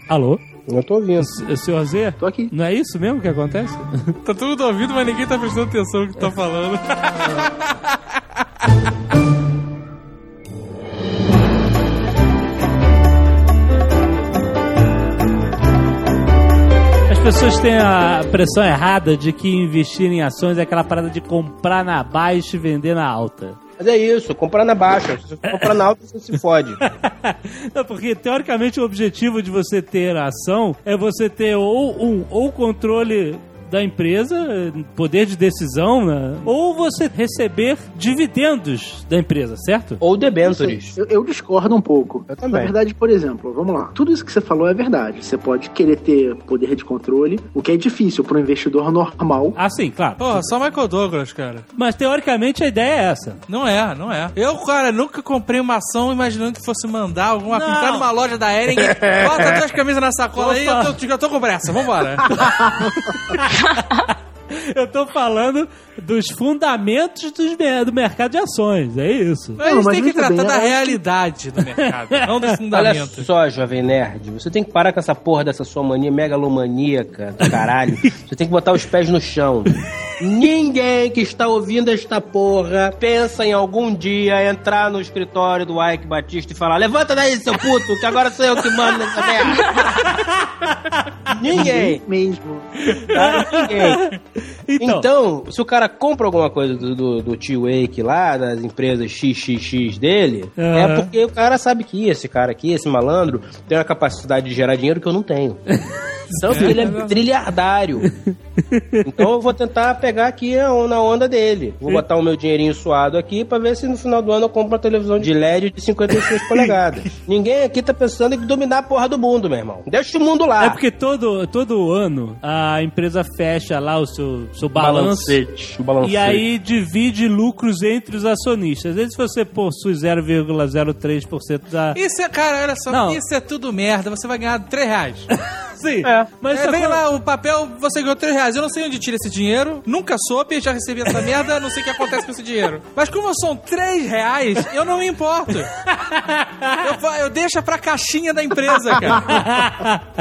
Alô? Eu tô ouvindo. S- Senhor Z? Tô aqui. Não é isso mesmo que acontece? (laughs) Tá todo mundo ouvindo, mas ninguém tá prestando atenção no que tá (laughs) falando. Pessoas têm a pressão errada de que investir em ações é aquela parada de comprar na baixa e vender na alta. Mas é isso, comprar na baixa. Se você comprar na alta, você se fode. (laughs) Não, porque teoricamente o objetivo de você ter a ação é você ter ou um ou controle da empresa, poder de decisão, né? ou você receber dividendos da empresa, certo? Ou debentures. Eu, eu discordo um pouco. Eu também. Na verdade, por exemplo, vamos lá. Tudo isso que você falou é verdade. Você pode querer ter poder de controle, o que é difícil para um investidor normal. Ah, sim, claro. Porra, só Michael Douglas, cara. Mas teoricamente a ideia é essa. Não é, não é. Eu, cara, nunca comprei uma ação imaginando que fosse mandar alguma Não. entrar numa loja da Ering. Bota duas camisas na sacola aí, eu tô, já tô com pressa, vambora. (laughs) (laughs) Eu tô falando dos fundamentos dos do mercado de ações, é isso. Mas a gente Não, mas tem que tratar bem, da realidade do mercado, (laughs) não dos Olha fundamentos. só, jovem nerd, você tem que parar com essa porra dessa sua mania megalomaníaca do caralho. (laughs) Você tem que botar os pés no chão. Ninguém que está ouvindo esta porra pensa em algum dia entrar no escritório do Ike Batista e falar: Levanta daí, seu puto, que agora sou eu que mando nessa merda. Ninguém, Mesmo. tá? Ninguém. Então. Então, se o cara compra alguma coisa do, do, do tio Wake lá, das empresas XXX dele, Aham. é porque o cara sabe que esse cara aqui, esse malandro, tem uma capacidade de gerar dinheiro que eu não tenho. (laughs) Então, ele é trilhardário. (laughs) Então eu vou tentar pegar aqui na onda dele. Vou botar o meu dinheirinho suado aqui pra ver se no final do ano eu compro uma televisão de LED de 56 polegadas. (laughs) Ninguém aqui tá pensando em dominar a porra do mundo, meu irmão. Deixa o mundo lá. É porque todo, todo ano a empresa fecha lá o seu, seu balanço. Balancete. Balancete. E aí divide lucros entre os acionistas. Às vezes você possui 0,03% da. Isso é, cara, olha só, Não. isso é tudo merda. Você vai ganhar 3 reais. (laughs) Sim. É. Mas É, vem quando- lá o papel, você ganhou 3 reais. Eu não sei onde tira esse dinheiro, nunca soube, já recebi essa (laughs) merda, não sei o que acontece com esse dinheiro. Mas como são 3 reais, eu não me importo. Eu, eu deixo pra caixinha da empresa, cara. (laughs)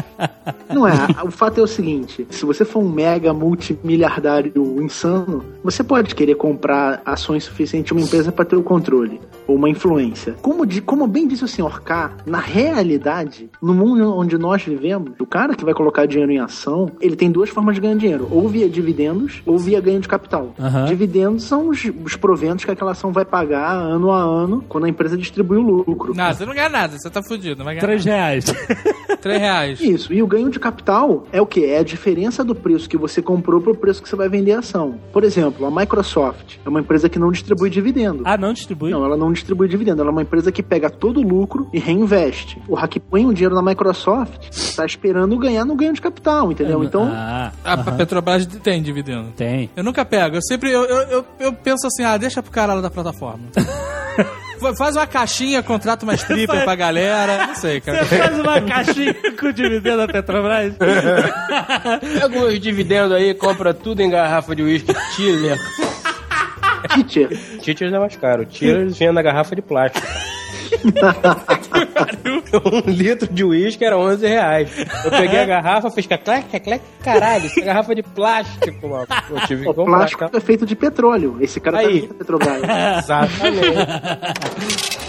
Não é, o fato é o seguinte: se você for um mega multimilhardário insano, você pode querer comprar ações suficientes de uma empresa para ter o controle ou uma influência. Como, di- como bem disse o senhor K, na realidade, no mundo onde nós vivemos, o cara que vai colocar dinheiro em ação, ele tem duas formas de ganhar dinheiro: ou via dividendos ou via ganho de capital. Aham. Dividendos são os, os proventos que aquela ação vai pagar ano a ano quando a empresa distribui o lucro. Não, você não ganha nada, você tá fudido, não vai ganhar 3 reais. (laughs) 3 reais. Isso, e o ganho de capital é o que? É a diferença do preço que você comprou pro preço que você vai vender a ação. Por exemplo, a Microsoft é uma empresa que não distribui dividendo. ah, não distribui? Não, ela não distribui dividendo, ela é uma empresa que pega todo o lucro e reinveste. O hack põe o dinheiro na Microsoft, tá esperando ganhar no ganho de capital, entendeu? Então, Ah, A, a Petrobras tem dividendo. tem. Eu nunca pego, eu sempre. Eu, eu, eu, eu penso assim, ah, deixa pro cara lá da plataforma. Fa- (laughs) Faz uma caixinha, contrata uma stripper pra galera. Não sei, cara. Você faz uma caixinha (laughs) com dividendo da Petrobras? Pega os dividendos aí, compra tudo em garrafa de uísque Tiller. Teacher, Tiller é mais caro. Tiller vem na garrafa de plástico. um litro de uísque era 11 reais. Eu peguei a garrafa, fiz caclec, caclec, caralho, essa garrafa de plástico, mano. Eu tive o plástico é feito de petróleo. Esse cara Aí. tá Petrobras. (laughs) Exatamente.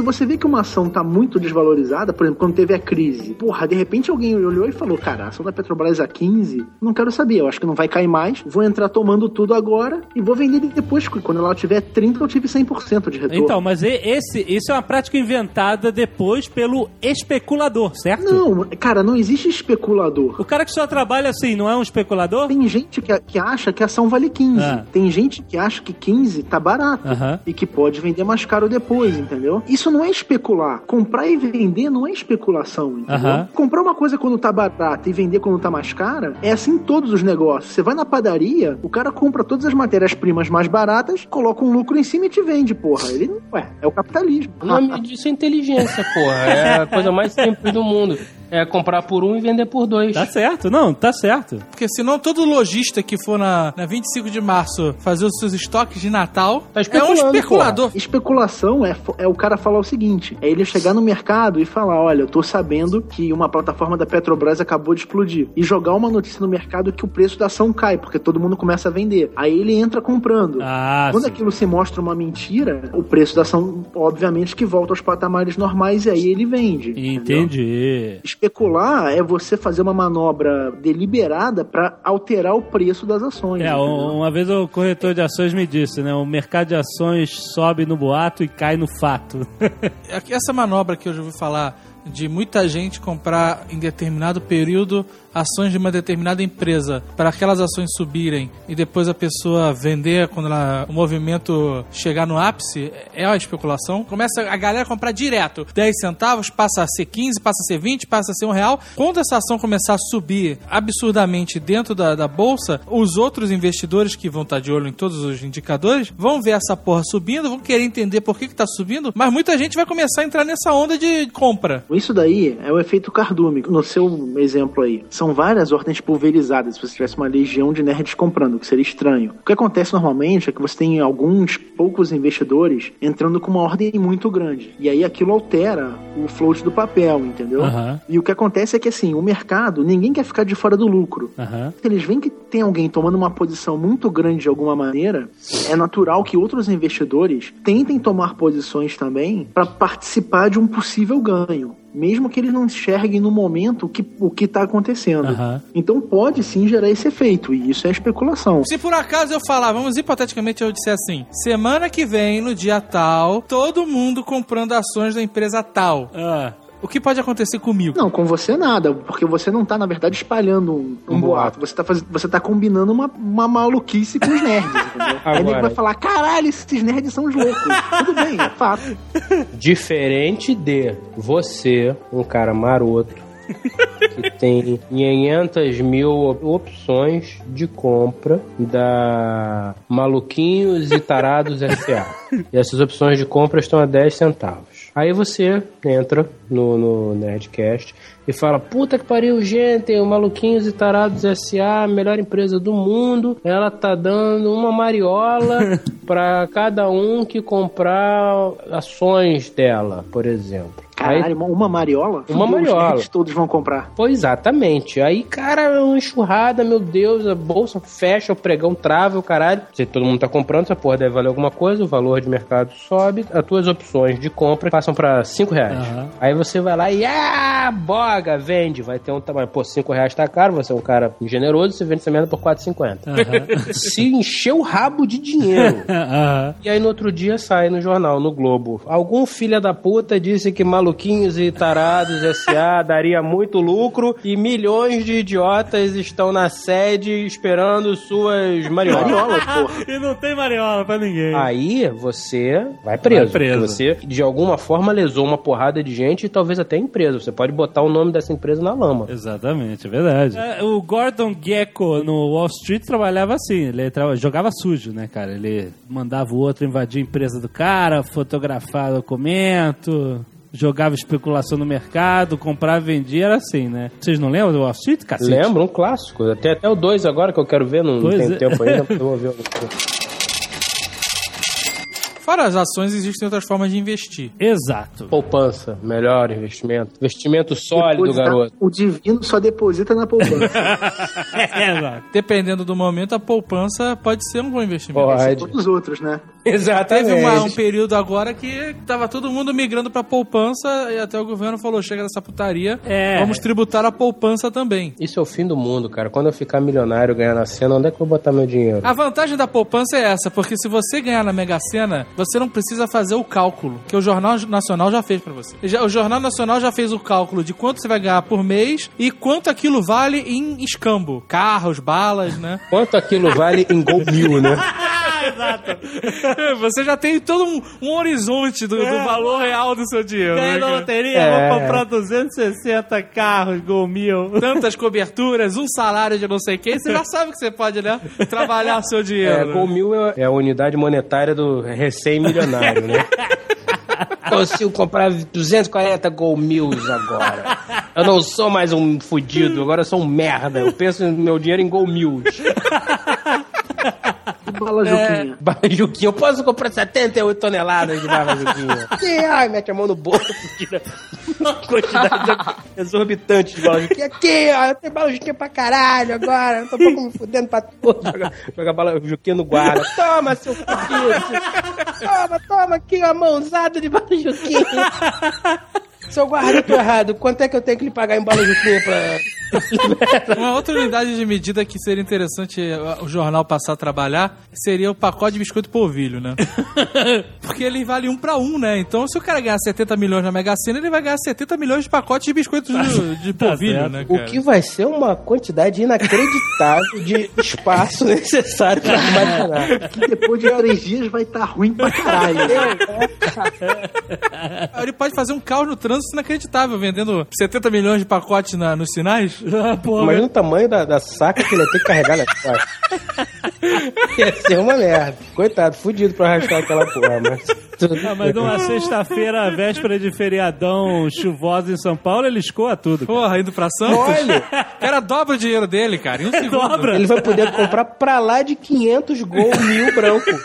Se você vê que uma ação tá muito desvalorizada, por exemplo, quando teve a crise, porra, de repente alguém olhou e falou: Cara, a ação da Petrobras a 15, não quero saber, eu acho que não vai cair mais, vou entrar tomando tudo agora e vou vender depois, quando ela tiver 30, eu tive 100% de retorno. Então, mas esse, isso é uma prática inventada depois pelo especulador, certo? Não, cara, não existe especulador. O cara que só trabalha assim, não é um especulador? Tem gente que, que acha que a ação vale 15. Ah. Tem gente que acha que 15 tá barato. Aham. E que pode vender mais caro depois, entendeu? Isso não é especular. Comprar e vender não é especulação, entendeu? Aham. Comprar uma coisa quando tá barata e vender quando tá mais cara é assim em todos os negócios. Você vai na padaria, o cara compra todas as matérias-primas mais baratas, coloca um lucro em cima e te vende, porra. Ele, ué, é o capitalismo. O nome disso é inteligência, porra. É a coisa mais simples do mundo. É comprar por um e vender por dois. Tá certo, não, tá certo. Porque senão todo lojista que for na, na 25 de março fazer os seus estoques de Natal Tá é um especulador. Especulação é, é o cara falar o seguinte: é ele chegar no mercado e falar: olha, eu tô sabendo que uma plataforma da Petrobras acabou de explodir. E jogar uma notícia no mercado que o preço da ação cai, porque todo mundo começa a vender. Aí ele entra comprando. Ah, Quando sim. aquilo se mostra uma mentira, o preço da ação, obviamente, que volta aos patamares normais e aí ele vende. entendeu? Entendi. Especular é você fazer uma manobra deliberada para alterar o preço das ações. É, entendeu? um- uma vez o corretor de ações me disse, né? O mercado de ações sobe no boato e cai no fato. (laughs) Essa manobra que eu já ouvi falar de muita gente comprar em determinado período ações de uma determinada empresa para aquelas ações subirem e depois a pessoa vender quando ela- o movimento chegar no ápice é uma especulação. Começa a galera comprar direto 10 centavos, passa a ser 15, passa a ser 20, passa a ser um real. Quando essa ação começar a subir absurdamente dentro da, da bolsa, os outros investidores que vão estar de olho em todos os indicadores vão ver essa porra subindo, vão querer entender por que está subindo, mas muita gente vai começar a entrar nessa onda de compra. Isso daí é o efeito cardume. No seu exemplo aí, são várias ordens pulverizadas. Se você tivesse uma legião de nerds comprando, o que seria estranho. O que acontece normalmente é que você tem alguns poucos investidores entrando com uma ordem muito grande. E aí aquilo altera o float do papel, entendeu? Aham. E o que acontece é que assim, o mercado, ninguém quer ficar de fora do lucro. Se eles veem que tem alguém tomando uma posição muito grande de alguma maneira, é natural que outros investidores tentem tomar posições também para participar de um possível ganho. Mesmo que eles não enxerguem no momento o que o que está acontecendo. Aham. Então pode sim gerar esse efeito, e isso é especulação. Se por acaso eu falar, vamos hipoteticamente eu disser assim: semana que vem, no dia tal, todo mundo comprando ações da empresa tal. Ah, O que pode acontecer comigo? Não, com você nada, porque você não tá, na verdade, espalhando um, um Um boato. boato. Você tá, fazendo, você tá combinando uma, uma maluquice com os nerds, entendeu? (laughs) Aí ele Agora. vai falar, caralho, esses nerds são os loucos. Tudo bem, é fato. Diferente de você, um cara maroto, que (laughs) tem 500 mil opções de compra da Maluquinhos e Tarados S.A. (laughs) E essas opções de compra estão a 10 centavos. Aí você entra no, no Nerdcast e fala: Puta que pariu, gente, o Maluquinhos e Tarados S.A., a melhor empresa do mundo. Ela tá dando uma mariola (laughs) pra cada um que comprar ações dela, por exemplo. Caralho, uma- uma mariola? Uma Os mariola. nerds todos vão comprar. Pois exatamente. Aí, cara, é uma enxurrada, meu Deus, a bolsa fecha, o pregão trava, o caralho. Se todo mundo tá comprando, essa porra deve valer alguma coisa, o valor de mercado sobe, as tuas opções de compra passam pra 5 reais. Aham. Aí você vai lá e, ah, boga, vende. Vai ter um tamanho, pô, 5 reais tá caro, você é um cara generoso, você vende essa merda por 4,50. aham, (laughs) Se encher o rabo de dinheiro. (laughs) aham. E aí no outro dia sai no jornal, no Globo. Algum filho da puta disse que maluquinhos e tarados S.A. daria muito lucro e milhões de idiotas estão na sede esperando suas mariolas. Mariolas, (laughs) porra. E não tem mariola pra ninguém. Aí você vai preso. Vai preso. Você, de alguma forma, lesou uma porrada de gente e talvez até empresa. Você pode botar o nome dessa empresa na lama. Exatamente, é verdade. É, o Gordon Gekko no Wall Street trabalhava assim, ele tra- jogava sujo, né, cara? Ele mandava o outro invadir a empresa do cara, fotografar documento, jogava especulação no mercado, comprava e vendia, era assim, né? Vocês não lembram do Wall Street, cacete? Lembra? Um clássico. Tem até o 2 agora que eu quero ver, não Pois tem é. tempo ainda, eu vou ver. (laughs) Fora as ações, existem outras formas de investir. Exato. Poupança, melhor investimento. Investimento sólido, Deposita- garoto. O divino só deposita na poupança. (laughs) É, exato. Dependendo do momento, a poupança pode ser um bom investimento. Pode. Todos os outros, né? Exatamente. Teve uma- um período agora que tava todo mundo migrando pra poupança e até o governo falou: chega dessa putaria, É. vamos tributar a poupança também. Isso é o fim do mundo, cara. Quando eu ficar milionário, ganhar na cena, onde é que eu vou botar meu dinheiro? A vantagem da poupança é essa, porque se você ganhar na Mega Sena, você não precisa fazer o cálculo, que o Jornal Nacional já fez pra você. Já- O Jornal Nacional já fez o cálculo de quanto você vai ganhar por mês e quanto aquilo vale em escambo. Carros, balas, né? (laughs) Quanto aquilo vale em gol mil, né? (laughs) (laughs) Você já tem todo um, um horizonte do, do valor real do seu dinheiro. Ganhei né, na cara? loteria, É. vou comprar 260 carros, gol mil. Tantas coberturas, um salário de não sei quem, você já sabe que você pode, né? Trabalhar o seu É, dinheiro. gol mil é é a unidade monetária do recém-milionário, né? (laughs) Consigo comprar 240 gol mils agora. Eu não sou mais um fudido, agora eu sou um merda. Eu penso meu dinheiro em gol mils. (laughs) Bala Juquinha. Bala (laughs) Juquinha, eu posso comprar 78 toneladas de bala Juquinha. (laughs) Sim, ai, mete a mão no bolso, tira (laughs) uma quantidade exorbitante de bala Juquinha. Aqui, ó, tem bala Juquinha pra caralho agora. Eu tô um pouco me fudendo pra tudo. Joga, joga bala Juquinha no guarda. Toma, seu fudido. Toma, toma aqui, ó, mãozada de bala Juquinha. Seu guarda, eu tô errado. Quanto é que eu tenho que lhe pagar em bala Juquinha pra... (laughs) Uma outra unidade de medida que seria interessante uh, o jornal passar a trabalhar seria o pacote de biscoito polvilho, né? (laughs) Porque ele vale um pra um, né? Então, se o cara ganhar 70 milhões na Mega Sena, ele vai ganhar 70 milhões de pacotes de biscoitos de, de Tá polvilho, certo. né, O cara? que vai ser uma quantidade inacreditável de espaço (laughs) necessário para armazenar. Que depois de três dias vai estar ruim pra caralho. Ele pode fazer um caos no trânsito inacreditável, vendendo 70 milhões de pacotes na- nos sinais. (laughs) Ah, porra, Imagina o tamanho da, da saca que ele ia ter que carregar nas (laughs) costas. Ia ser uma merda. Coitado, fudido pra arrastar aquela porra, mas. Tudo Ah, mas numa sexta-feira, (laughs) véspera de feriadão chuvosa em São Paulo, ele escoa tudo. cara. Porra, indo pra Santos. Olha! Cara dobra o dinheiro dele, cara, em um (laughs) segundo. dobra. Ele vai poder comprar pra lá de 500 gol mil branco. (laughs)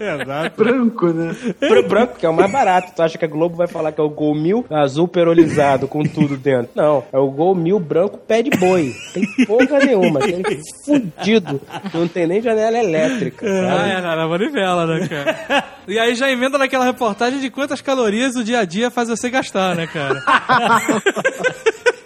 Exato. Branco, né? Pro branco, que é o mais barato. Tu acha que a Globo vai falar que é o gol mil azul perolizado com tudo dentro? Não, é o gol mil branco pé de boi. Tem porra nenhuma. Tem fudido. Não tem nem janela elétrica. Ah, é, na manivela, né, cara? E aí já emenda naquela reportagem de quantas calorias o dia a dia faz você gastar, né, cara? (laughs)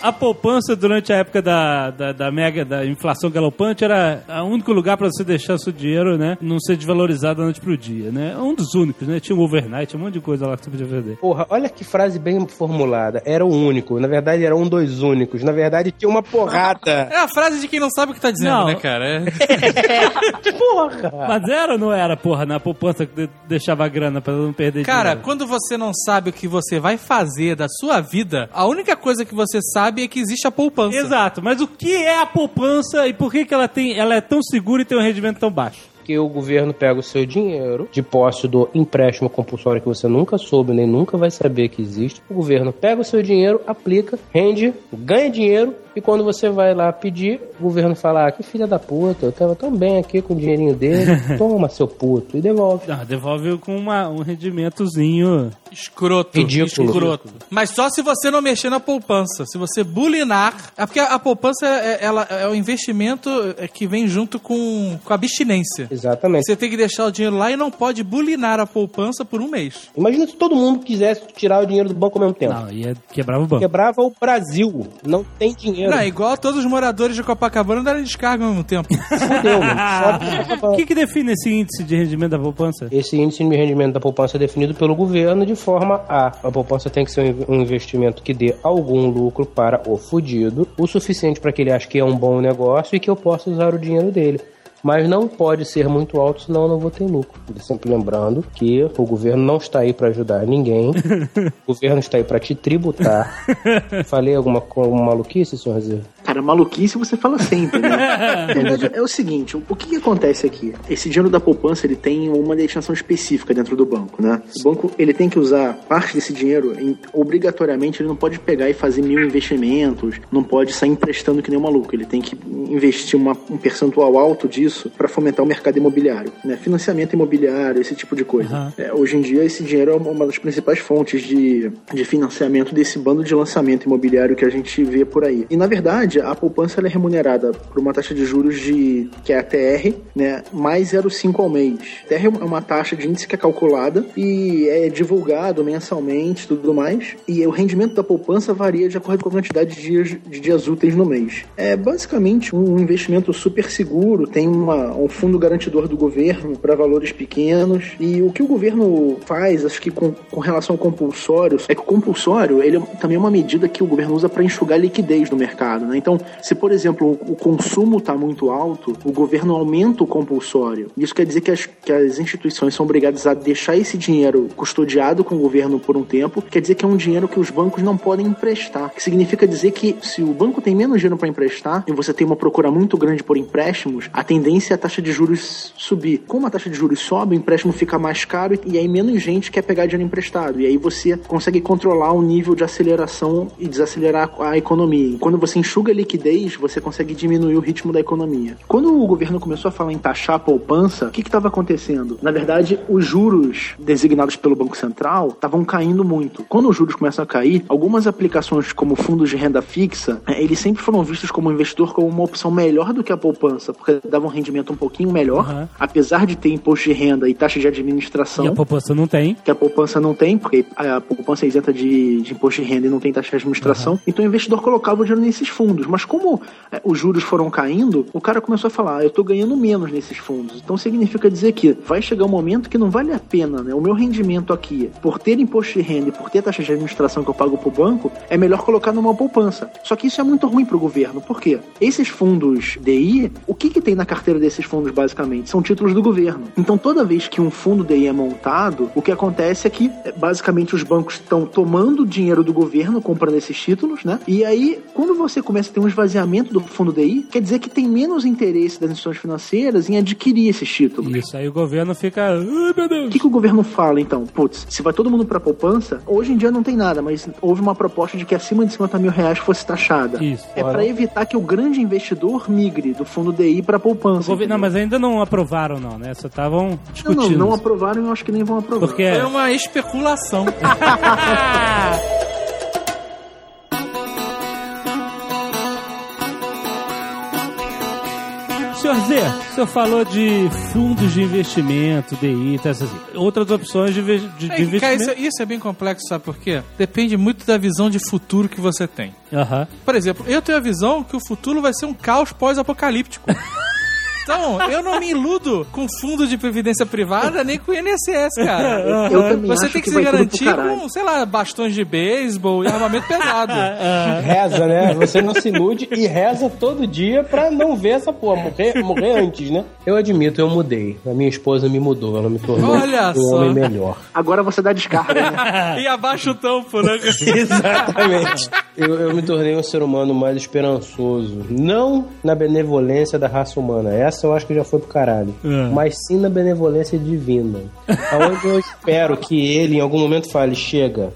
A poupança durante a época da, da, da mega da inflação galopante era o único lugar para você deixar seu dinheiro, né? Não ser desvalorizado da noite pro dia, né? Um dos únicos, né? Tinha um overnight, um monte de coisa lá que você podia vender. Porra, olha que frase bem formulada. Era o único. Na verdade, era um dos únicos. Na verdade, tinha uma porrada. (laughs) É a frase de quem não sabe o que tá dizendo, Não. né, cara? É. (laughs) Porra! Mas era ou não era, porra, na poupança que de- deixava a grana pra não perder Cara, dinheiro? quando você não sabe o que você vai fazer da sua vida, a única coisa que você sabe é que existe a poupança. Exato, mas o que é a poupança e por que, que ela, tem, ela é tão segura e tem um rendimento tão baixo? Que o governo pega o seu dinheiro de posse do empréstimo compulsório que você nunca soube nem nunca vai saber que existe. O governo pega o seu dinheiro, aplica, rende, ganha dinheiro e quando você vai lá pedir, o governo fala: ah, que filha da puta, eu tava tão bem aqui com o dinheirinho dele, (laughs) toma seu puto e devolve. Ah, devolve com uma, um rendimentozinho. Escroto. Ridículo. Escroto. Mas só se você não mexer na poupança. Se você bulinar. É porque a poupança é, ela, é o investimento é, que vem junto com, com a abstinência. Exatamente. Você tem que deixar o dinheiro lá e não pode bulinar a poupança por um mês. Imagina se todo mundo quisesse tirar o dinheiro do banco ao mesmo tempo. Não, ia quebrava o banco. Quebrava o Brasil. Não tem dinheiro. Não, é igual todos os moradores de Copacabana darem descarga ao mesmo tempo. Fudeu, mano. (laughs) Só- O que, que define esse índice de rendimento da poupança? Esse índice de rendimento da poupança é definido pelo governo de forma a a poupança tem que ser um investimento que dê algum lucro para o fudido, o suficiente para que ele ache que é um bom negócio e que eu possa usar o dinheiro dele. Mas não pode ser muito alto, senão eu não vou ter lucro. Sempre lembrando que o governo não está aí para ajudar ninguém. (laughs) o governo está aí para te tributar. (laughs) Falei alguma, alguma maluquice, senhor Zé? Cara, maluquice você fala sempre, né? (laughs) Verdade, é o seguinte, o que, que acontece aqui? Esse dinheiro da poupança, ele tem uma destinação específica dentro do banco, né? O banco, ele tem que usar parte desse dinheiro, em- obrigatoriamente, ele não pode pegar e fazer mil investimentos, não pode sair emprestando que nem um maluco, ele tem que investir uma- um percentual alto disso para fomentar o mercado imobiliário, né? Financiamento imobiliário, esse tipo de coisa. Aham. É, hoje em dia, esse dinheiro é uma das principais fontes de, de financiamento desse bando de lançamento imobiliário que a gente vê por aí. E, na verdade, a poupança é remunerada por uma taxa de juros de que é a TR, né, mais 0,5 ao mês. TR é uma taxa de índice que é calculada e é divulgado mensalmente tudo mais. E o rendimento da poupança varia de acordo com a quantidade de dias, de dias úteis no mês. É basicamente um investimento super seguro, tem uma, um fundo garantidor do governo para valores pequenos. E o que o governo faz, acho que com, com relação ao compulsório, é que o compulsório ele é também é uma medida que o governo usa para enxugar liquidez no mercado. Né? Então, se por exemplo o, consumo está muito alto, o governo aumenta o compulsório. Isso quer dizer que as, que as instituições são obrigadas a deixar esse dinheiro custodiado com o governo por um tempo. Quer dizer que é um dinheiro que os bancos não podem emprestar. Que significa dizer que se o banco tem menos dinheiro para emprestar e você tem uma procura muito grande por empréstimos, a tendência é a taxa de juros subir. Como a taxa de juros sobe, o empréstimo fica mais caro e aí menos gente quer pegar dinheiro emprestado. E aí você consegue controlar o nível de aceleração e desacelerar a economia. E quando você enxuga liquidez, você consegue diminuir o ritmo da economia. Quando o governo começou a falar em taxar a poupança, o que estava acontecendo? Na verdade, os juros designados pelo Banco Central estavam caindo muito. Quando os juros começam a cair, algumas aplicações como fundos de renda fixa, eh, eles sempre foram vistos como investidor como uma opção melhor do que a poupança, porque dava um rendimento um pouquinho melhor, Uhum. apesar de ter imposto de renda e taxa de administração E a poupança não tem. que a poupança não tem, porque a poupança é isenta de, de imposto de renda e não tem taxa de administração. Então o investidor colocava o dinheiro nesses fundos. Mas como é, os juros foram caindo, o cara começou a falar: "Ah, eu tô ganhando menos nesses fundos. Então significa dizer que vai chegar um momento que não vale a pena, né? O meu rendimento aqui, por ter imposto de renda e por ter taxa de administração que eu pago pro banco, é melhor colocar numa poupança. Só que isso é muito ruim pro governo. Por quê? Esses fundos DI, o que, que tem na carteira desses fundos basicamente? São títulos do governo. Então toda vez que um fundo DI é montado, o que acontece é que é, basicamente os bancos estão tomando dinheiro do governo comprando esses títulos, né? E aí, quando você começa a ter um esvaziamento do fundo DI, quer dizer que tem menos interesse das instituições financeiras em adquirir esses títulos. Isso aí o governo fica. Ai, meu Deus. O que, que o governo fala então? Putz, se vai todo mundo pra poupança, hoje em dia não tem nada, mas houve uma proposta de que acima de 50 mil reais fosse taxada. Isso. É pra evitar que o grande investidor migre do fundo DI pra O poupança. governo- Não, mas ainda não aprovaram, não, né? Só estavam não, discutindo. não, não aprovaram e eu acho que nem vão aprovar. Porque. É uma especulação. (laughs) (laughs) Senhor Z, o senhor falou de fundos de investimento, DI, tá, essas, outras opções de, de, de É, cara, investimento. isso, isso é bem complexo, sabe por quê? Depende muito da visão de futuro que você tem. Aham. Por exemplo, eu tenho a visão que o futuro vai ser um caos pós-apocalíptico. (laughs) Então, eu não me iludo com fundo de previdência privada nem com o INSS, cara. Eu também Você acho tem que, que se garantir com, sei lá, bastões de beisebol e armamento pesado. (laughs) Reza, né? Você não se ilude e reza todo dia pra não ver essa porra morrer, morrer antes, né? Eu admito, eu mudei. A minha esposa me mudou, ela me tornou Olha um só. homem melhor. Agora você dá descarga, né? (laughs) e abaixa o tampo, né? (laughs) Exatamente. Eu, eu me tornei um ser humano mais esperançoso. Não na benevolência da raça humana. Essa eu acho que já foi pro caralho. É. Mas sim na benevolência divina. (laughs) Aonde eu espero que ele em algum momento fale: chega.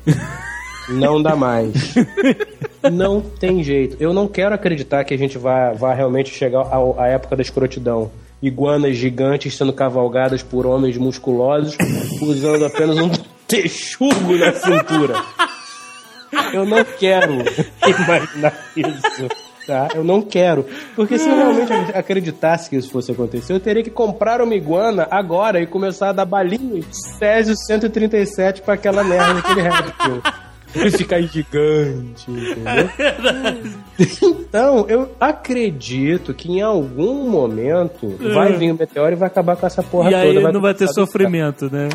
Não dá mais. Não tem jeito. Eu não quero acreditar que a gente vai, vai realmente chegar ao- à época da escrotidão. Iguanas gigantes sendo cavalgadas por homens musculosos usando apenas um (laughs) texugo na cintura. Eu não quero imaginar isso. Tá? Eu não quero. Porque se eu realmente acreditasse que isso fosse acontecer, eu teria que comprar uma iguana agora e começar a dar balinho Césio 137 pra aquela merda daquele réptil. Ele ficar gigante, entendeu? (laughs) Então, eu acredito que em algum momento vai vir o meteoro e vai acabar com essa porra E toda. aí não vai ter sofrimento, né?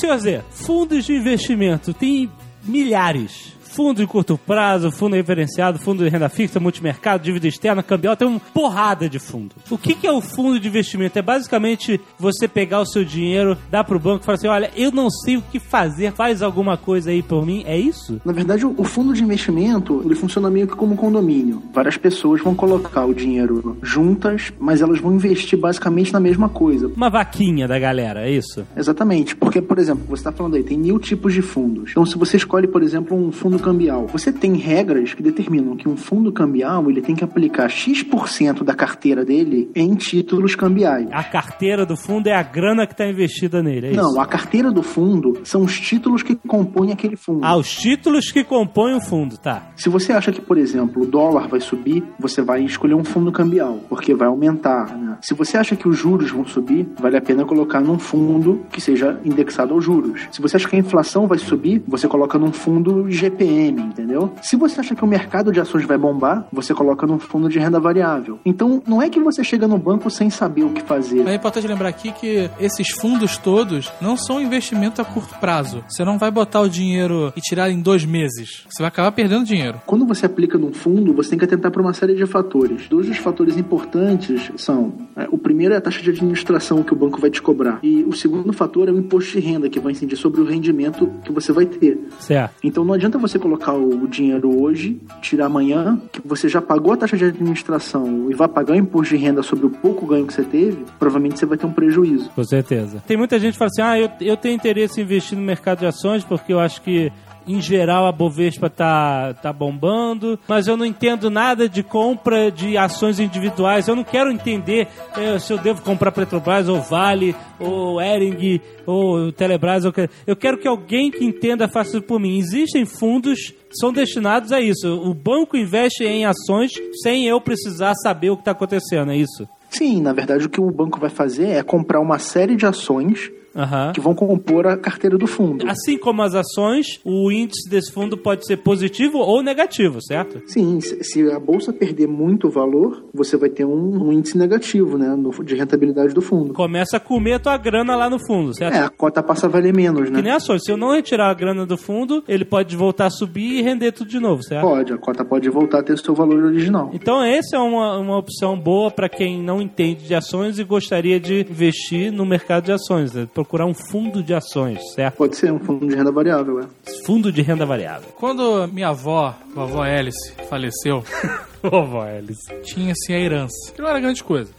Senhor Zé, fundos de investimento tem milhares. Fundo de curto prazo, fundo referenciado, fundo de renda fixa, multimercado, dívida externa, cambial, tem uma porrada de fundo. O que, que é o fundo de investimento? É basicamente você pegar o seu dinheiro, dar pro banco e falar assim: olha, eu não sei o que fazer, faz alguma coisa aí por mim. É isso? Na verdade, o fundo de investimento, ele funciona meio que como um condomínio. Várias pessoas vão colocar o dinheiro juntas, mas elas vão investir basicamente na mesma coisa. Uma vaquinha da galera, é isso? Exatamente, porque, por exemplo, você está falando aí, tem mil tipos de fundos. Então, se você escolhe, por exemplo, um fundo cambial, você tem regras que determinam que um fundo cambial ele tem que aplicar X% da carteira dele em títulos cambiais. A carteira do fundo é a grana que está investida nele, é isso? Não, a carteira do fundo são os títulos que compõem aquele fundo. Ah, os títulos que compõem o fundo, tá. Se você acha que, por exemplo, o dólar vai subir, você vai escolher um fundo cambial, porque vai aumentar. Né? Se você acha que os juros vão subir, vale a pena colocar num fundo que seja indexado aos juros. Se você acha que a inflação vai subir, você coloca num fundo GPM, entendeu? Se você acha que o mercado de ações vai bombar, você coloca num fundo de renda variável. Então, não é que você chega no banco sem saber o que fazer. É importante lembrar aqui que esses fundos todos não são investimento a curto prazo. Você não vai botar o dinheiro e tirar em dois meses. Você vai acabar perdendo dinheiro. Quando você aplica num fundo, você tem que atentar para uma série de fatores. Dois dos fatores importantes são: é, o primeiro é a taxa de administração que o banco vai te cobrar, e o segundo fator é o imposto de renda que vai incidir sobre o rendimento que você vai ter. Certo. Então não adianta você colocar o dinheiro hoje, tirar amanhã, que você já pagou a taxa de administração e vai pagar o imposto de renda sobre o pouco ganho que você teve, provavelmente você vai ter um prejuízo. Com certeza. Tem muita gente que fala assim: ah, eu, eu tenho interesse em investir no mercado de ações porque eu acho que. Em geral, a Bovespa tá, tá bombando, mas eu não entendo nada de compra de ações individuais. Eu não quero entender eh, se eu devo comprar Petrobras, ou Vale, ou Ering, ou Telebrás. Eu quero, eu quero que alguém que entenda faça isso por mim. Existem fundos são destinados a isso. O banco investe em ações sem eu precisar saber o que está acontecendo, é isso? Sim, na verdade o que o banco vai fazer é comprar uma série de ações Aham. que vão compor a carteira do fundo. Assim como as ações, o índice desse fundo pode ser positivo ou negativo, certo? Sim, se a bolsa perder muito valor, você vai ter um, um índice negativo, né, no- de rentabilidade do fundo. Começa a comer a tua grana lá no fundo, certo? É, a cota passa a valer menos, Que né? nem ações. Se eu não retirar a grana do fundo, ele pode voltar a subir e render tudo de novo, certo? Pode, a cota pode voltar a ter seu valor original. Então essa é uma, uma opção boa para quem não entende de ações e gostaria de investir no mercado de ações, né? Procurar um fundo de ações, certo? Pode ser um fundo de renda variável, é. Fundo de renda variável. Quando minha avó, vovó Alice, faleceu, (laughs) Vovó Alice. tinha-se a herança. Que não era grande coisa.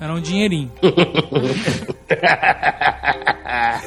Era um dinheirinho. O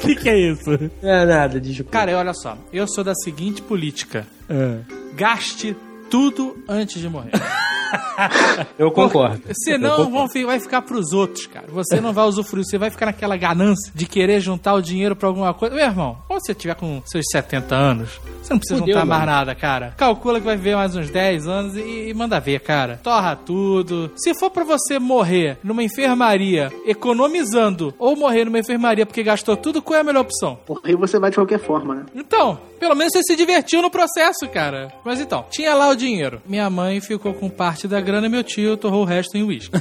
(laughs) que, que é isso? Não é nada, desculpa. Cara, olha só. Eu sou da seguinte política. Ah. Gaste tudo antes de morrer. (laughs) Eu concordo. Senão Eu concordo. vão vai ficar pros outros, cara. Você não vai usufruir, você vai ficar naquela ganância de querer juntar o dinheiro pra alguma coisa. Meu irmão, quando você tiver com seus 70 anos, você não precisa Fudeu, juntar mais mano. nada, cara. Calcula que vai viver mais uns 10 anos e, e manda ver, cara. Torra tudo. Se for pra você morrer numa enfermaria economizando ou morrer numa enfermaria porque gastou tudo, qual é a melhor opção? Morrer você vai de qualquer forma, né? Então, pelo menos você se divertiu no processo, cara. Mas então, tinha lá o dinheiro. Minha mãe ficou com parte da grana e meu tio torrou o resto em uísque.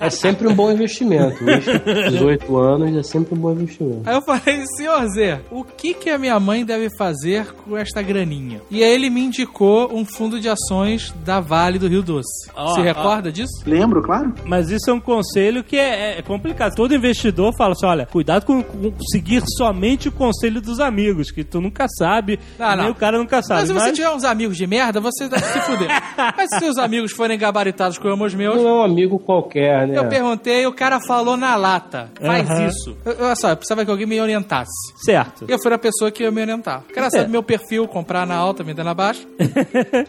É sempre um bom investimento. Isso, 18 anos é sempre um bom investimento. Aí eu falei, senhor Zé, o que que a minha mãe deve fazer com esta graninha? E aí ele me indicou um fundo de ações da Vale do Rio Doce. Ó, Se recorda disso? Lembro, claro. Mas isso é um conselho que é, é complicado. Todo investidor fala assim: olha, cuidado com, com seguir somente o conselho dos amigos, que tu nunca sabe, Ah, nem não. o cara nunca sabe. Mas se você tiver uns amigos de merda, você deve se fuder. (laughs) Mas se seus amigos forem gabaritados como os meus, Não é um amigo qualquer, né? eu perguntei, o cara falou na lata. Faz Aham. isso. Eu, olha só, eu precisava que alguém me orientasse. Certo. Eu fui a pessoa que ia me orientar. O cara sabe meu perfil, comprar na alta, vender na baixa. (laughs)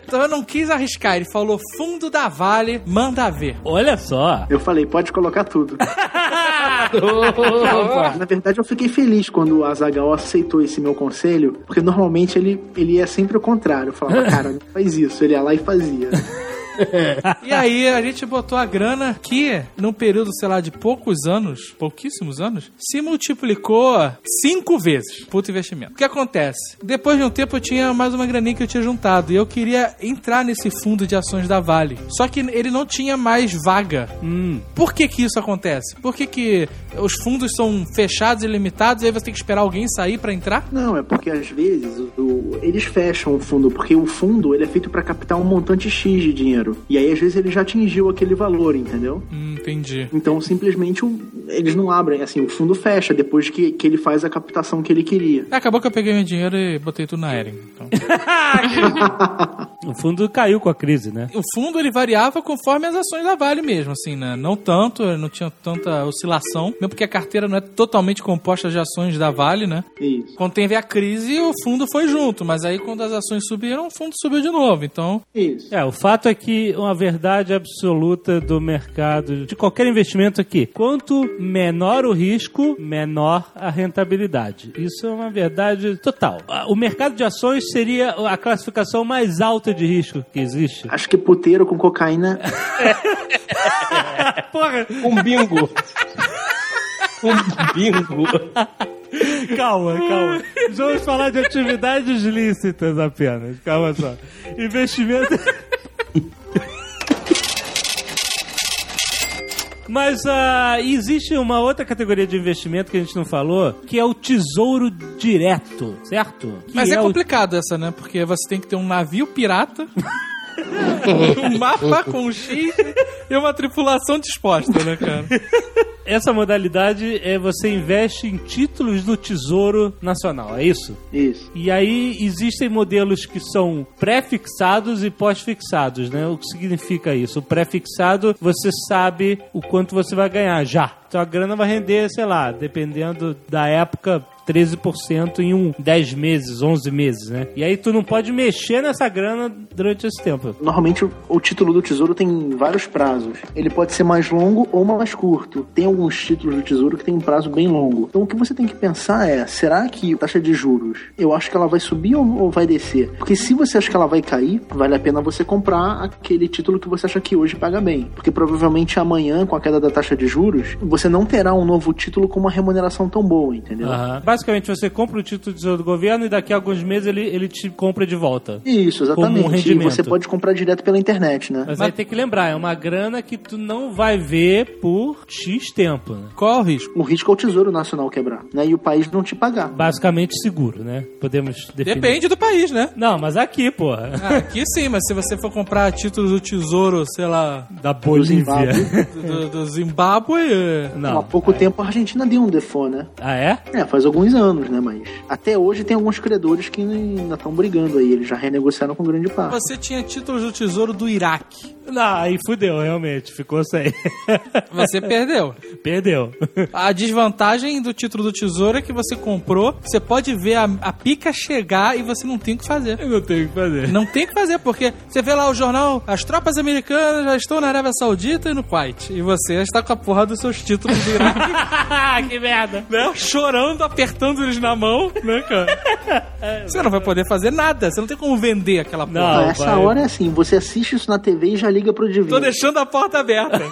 então eu não quis arriscar. Ele falou, fundo da Vale, manda ver. Olha só. Eu falei, pode colocar tudo. (laughs) Na verdade, eu fiquei feliz quando o Azagal aceitou esse meu conselho, porque normalmente ele, ele é sempre o contrário. Eu falava, cara, faz isso. Ele ia lá e fazia. (laughs) E aí a gente botou a grana que, num período, sei lá, de poucos anos, pouquíssimos anos, se multiplicou cinco vezes. Puto investimento. O que acontece? Depois de um tempo eu tinha mais uma graninha que eu tinha juntado e eu queria entrar nesse fundo de ações da Vale. Só que ele não tinha mais vaga. Hum. Por que que isso acontece? Por que que os fundos são fechados e limitados e aí você tem que esperar alguém sair pra entrar? Não, é porque às vezes o- o- eles fecham o fundo, porque o fundo ele é feito para captar um montante X de dinheiro. E aí às vezes ele já atingiu aquele valor, entendeu? Hum, entendi. Então simplesmente eles não abrem, assim, o fundo fecha depois que, que ele faz a captação que ele queria. Acabou que eu peguei meu dinheiro e botei tudo na Eren. Então. (laughs) O fundo caiu com a crise, né? o fundo ele variava conforme as ações da Vale mesmo, assim, né? Não tanto, não tinha tanta oscilação, mesmo porque a carteira não é totalmente composta de ações da Vale, né? Isso. Quando teve a crise, o fundo foi junto, mas aí quando as ações subiram, o fundo subiu de novo. Então, Isso. É, o fato é que uma verdade absoluta do mercado, de qualquer investimento aqui, quanto menor o risco, menor a rentabilidade. Isso é uma verdade total. Ah, O mercado de ações seria a classificação mais alta de risco que existe. Acho que puteiro com cocaína (laughs) Porra, Um bingo. Um bingo. calma, calma. Vamos falar de atividades lícitas apenas. Calma só. Investimento. (laughs) Mas ah, existe uma outra categoria de investimento que a gente não falou, que é o tesouro direto, certo? Que mas é, o- complicado essa, né? Porque você tem que ter um navio pirata, (laughs) (laughs) um mapa com um X e uma tripulação disposta, né, cara? Essa modalidade é você investe em títulos do Tesouro Nacional, é isso? Isso. E aí existem modelos que são pré-fixados e pós-fixados, né? O que significa isso? O pré-fixado, você sabe o quanto você vai ganhar já. Então a grana vai render, sei lá, dependendo da época, 13% em um 10 meses, 11 meses, né? E aí tu não pode mexer nessa grana durante esse tempo. Normalmente o, título do tesouro tem vários prazos. Ele pode ser mais longo ou mais curto. Tem alguns títulos do tesouro que tem um prazo bem longo. Então o que você tem que pensar é: será que a taxa de juros eu acho que ela vai subir ou, vai descer? Porque se você acha que ela vai cair, vale a pena você comprar aquele título que você acha que hoje paga bem. Porque provavelmente amanhã, com a queda da taxa de juros, você não terá um novo título com uma remuneração tão boa, entendeu? Aham. Basicamente, você compra o título do Tesouro do Governo e daqui a alguns meses ele, ele te compra de volta. Isso, Como um exatamente. e rendimento. você pode comprar direto pela internet, né? Mas, aí tem que lembrar, é uma grana que tu não vai ver por X tempo, né? Qual é o risco? O risco é o Tesouro Nacional quebrar, né? E o país não te pagar. Basicamente seguro, né? Podemos definir. Depende do país, né? Não, mas aqui, porra. Ah, aqui sim, mas se você for comprar títulos do tesouro, sei lá, Da Bolívia. do, (laughs) do Zimbábue. é- Há Não. pouco tempo a Argentina deu um default, né? Ah, é? É, faz alguns alguns anos, né? Mas até hoje tem alguns credores que ainda estão brigando aí. Eles já renegociaram com grande parte. Você tinha títulos do tesouro do Iraque. Não, aí fudeu, realmente. Ficou sem. (laughs) Você perdeu. Perdeu. A desvantagem do título do tesouro é que você comprou, você pode ver a, a pica chegar e você não tem o que fazer. Eu não tenho o que fazer. Não tem o que fazer, porque você vê lá o jornal, as tropas americanas já estão na Arábia Saudita e no Kuwait. E você está com a porra dos seus títulos do Iraque, (laughs) que merda. né? Chorando, apertando eles na mão, né, cara? (laughs) Você não vai poder fazer nada, você não tem como vender aquela porra. Não, essa vai. hora é assim, você assiste isso na TV e já liga pro Divino. Tô deixando a porta aberta. (laughs)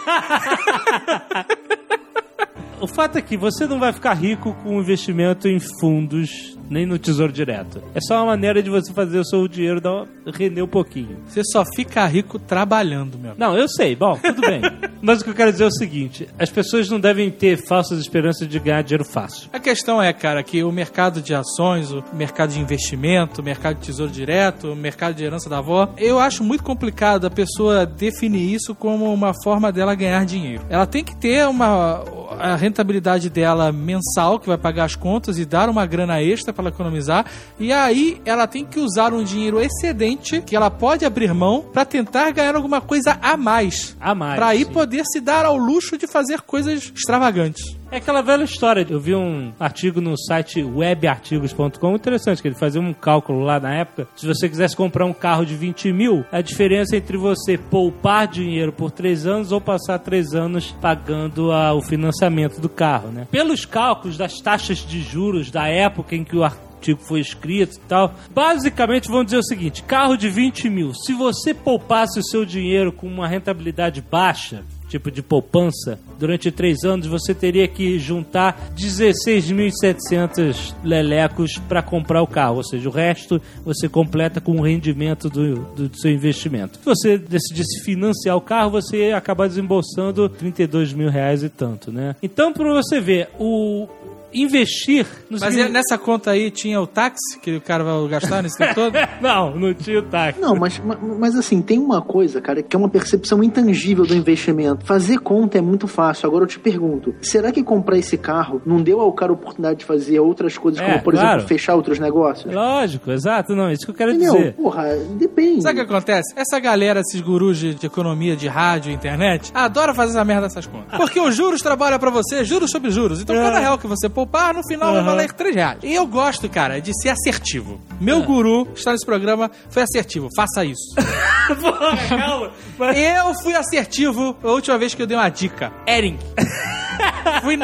O fato é que você não vai ficar rico com investimento em fundos, nem no tesouro direto. É só uma maneira de você fazer o seu dinheiro dar render um pouquinho. Você só fica rico trabalhando, meu. Não, eu sei, bom, tudo bem. (laughs) Mas o que eu quero dizer é o seguinte: as pessoas não devem ter falsas esperanças de ganhar dinheiro fácil. A questão é, cara, que o mercado de ações, o mercado de investimento, o mercado de tesouro direto, o mercado de herança da avó, eu acho muito complicado a pessoa definir isso como uma forma dela ganhar dinheiro. Ela tem que ter uma a rentabilidade dela mensal, que vai pagar as contas e dar uma grana extra para ela economizar, e aí ela tem que usar um dinheiro excedente que ela pode abrir mão para tentar ganhar alguma coisa a mais. A mais. Pra aí sim. poder se dar ao luxo de fazer coisas extravagantes. É aquela velha história. Eu vi um artigo no site webartigos.com interessante, que ele fazia um cálculo lá na época. Se você quisesse comprar um carro de 20 mil, a diferença entre você poupar dinheiro por três anos ou passar três anos pagando a- o financiamento do carro, né? Pelos cálculos das taxas de juros da época em que o artigo foi escrito e tal. Basicamente, vamos dizer o seguinte: carro de 20 mil. Se você poupasse o seu dinheiro com uma rentabilidade baixa, tipo de poupança, durante três anos, você teria que juntar 16.700 lelecos para comprar o carro. Ou seja, o resto você completa com o rendimento do, do seu investimento. Se você decidisse financiar o carro, você ia acabar desembolsando 32 mil reais e tanto, né? Então, para você ver, o investir... no Mas signi- nessa conta aí tinha o táxi que o cara vai gastar nesse tempo todo? (laughs) Não, não tinha o táxi. Não, mas, ma- mas assim, tem uma coisa, cara, que é uma percepção intangível do investimento. Fazer conta é muito fácil. Agora eu te pergunto, será que comprar esse carro não deu ao cara a oportunidade de fazer outras coisas, É, como, por claro. exemplo, fechar outros negócios? Lógico, exato, não, isso que eu quero Entendeu? dizer. Porra, depende. Sabe o que acontece? Essa galera, esses gurus de, de economia, de rádio, internet, adora fazer essa merda dessas contas. Porque os juros trabalham pra você, juros sobre juros. Então, cada real que você poupar, no final vai Aham. valer 3 reais. E eu gosto, cara, de ser assertivo. Meu guru que está nesse programa foi assertivo. Faça isso. (laughs) Porra, calma. Mas- Eu fui assertivo a última vez que eu dei uma dica. Ering. (laughs) Fui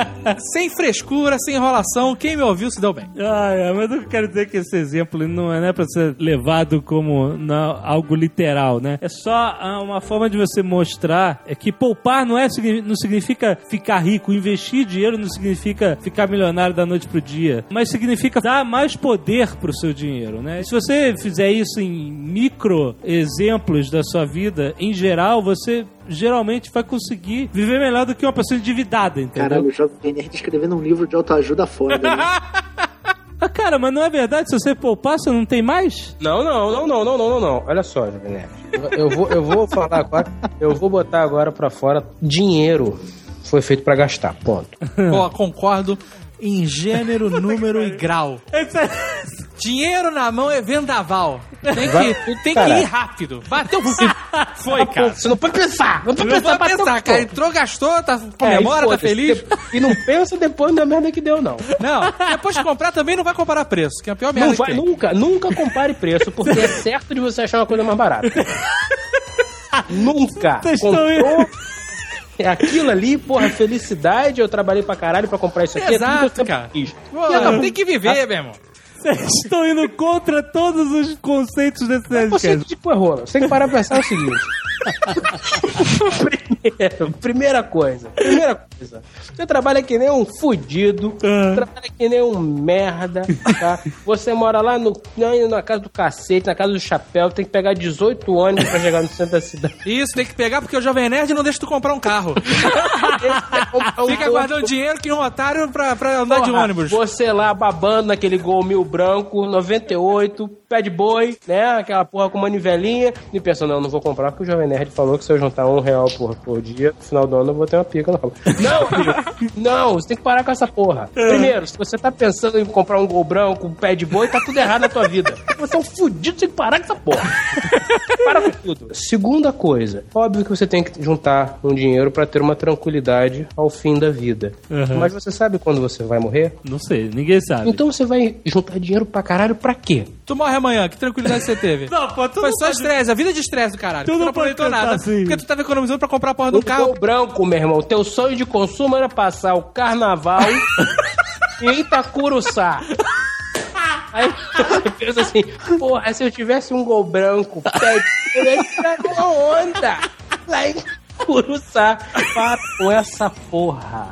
sem frescura, sem enrolação. Quem me ouviu se deu bem. Ah, é, mas eu quero dizer que esse exemplo não é, não é pra ser levado como na- algo literal, né? É só ah, uma forma de você mostrar é que poupar não, é, não significa ficar rico, investir dinheiro não significa ficar milionário da noite pro dia, mas significa dar mais poder pro seu dinheiro, né? Se você fizer isso em micro exemplos da sua vida, em geral, você geralmente vai conseguir viver melhor do que uma pessoa endividada, entendeu? Caralho, o Jovem Nerd escrevendo um livro de autoajuda foda. Né? (laughs) Ah, cara, mas não é verdade? Se você poupar, você não tem mais? Não, não, não, não, não, não, não, não. Olha só, Jovem Nerd. Eu- Eu vou, eu vou falar agora, eu vou botar agora pra fora dinheiro foi feito pra gastar, ponto. Ó, concordo em gênero, (laughs) número e grau. Dinheiro na mão é vendaval. Tem que, tem que ir rápido. Bateu, (laughs) foi, cara. Você não pode pensar, não pode Não pensar, vai bateu, pensar, cara. Entrou, gastou, tá, É, comemora, e tá feliz. E não pensa depois da merda que deu, não. Não, depois de comprar também não vai comparar preço, que é a pior merda Não vai, nunca, nunca compare preço, porque é certo de você achar uma coisa mais barata. (laughs) nunca. Vocês Comprou. É aquilo ali, porra, felicidade. Eu trabalhei pra caralho pra comprar isso aqui. é Exato, sempre cara. Pô, tem que viver, meu irmão. Vocês estão indo contra todos os conceitos desse podcast. tipo é rola. Você tem que parar pra pensar o seguinte. (laughs) (laughs) Primeira coisa. Primeira coisa. Você trabalha que nem um fudido. Ah. Trabalha que nem um merda. Tá? Você mora lá no, na- na casa do cacete, na casa do chapéu. Tem que pegar 18 ônibus pra chegar no centro da cidade. Isso, tem que pegar porque o Jovem Nerd não deixa tu comprar um carro. Comprar (laughs) um Fica guardando dinheiro que um otário pra, pra andar de Porra, ônibus. Você lá babando naquele gol mil branco, 98, pé de boi, né? Aquela porra com uma nivelinha. E pensando, não, não vou comprar porque o Jovem Nerd falou que se eu juntar um real por, por dia, no final do ano eu vou ter uma pica nova. Não, filho, não, você tem que parar com essa porra. Primeiro, se você tá pensando em comprar um gol branco, um pé de boi, tá tudo errado na tua vida. Você é um fudido, você tem que parar com essa porra. Para com tudo. Segunda coisa, óbvio que você tem que juntar um dinheiro pra ter uma tranquilidade ao fim da vida. Uhum. Mas você sabe quando você vai morrer? Não sei, ninguém sabe. Então você vai juntar dinheiro pra caralho pra quê? Tu morre amanhã, que tranquilidade você teve? Não, pô, tu Foi só pode- estresse, a vida de estresse do caralho. Tu não aproveitou nada. assim. Porque tu tava economizando pra comprar a porra do Um carro. branco, meu irmão. Teu sonho de consumo era passar o carnaval (laughs) em Itacuruçá. Aí você pensa assim, porra, se eu tivesse um gol branco, pé, eu ia tirar uma onda lá em Curuçá. Para com essa porra.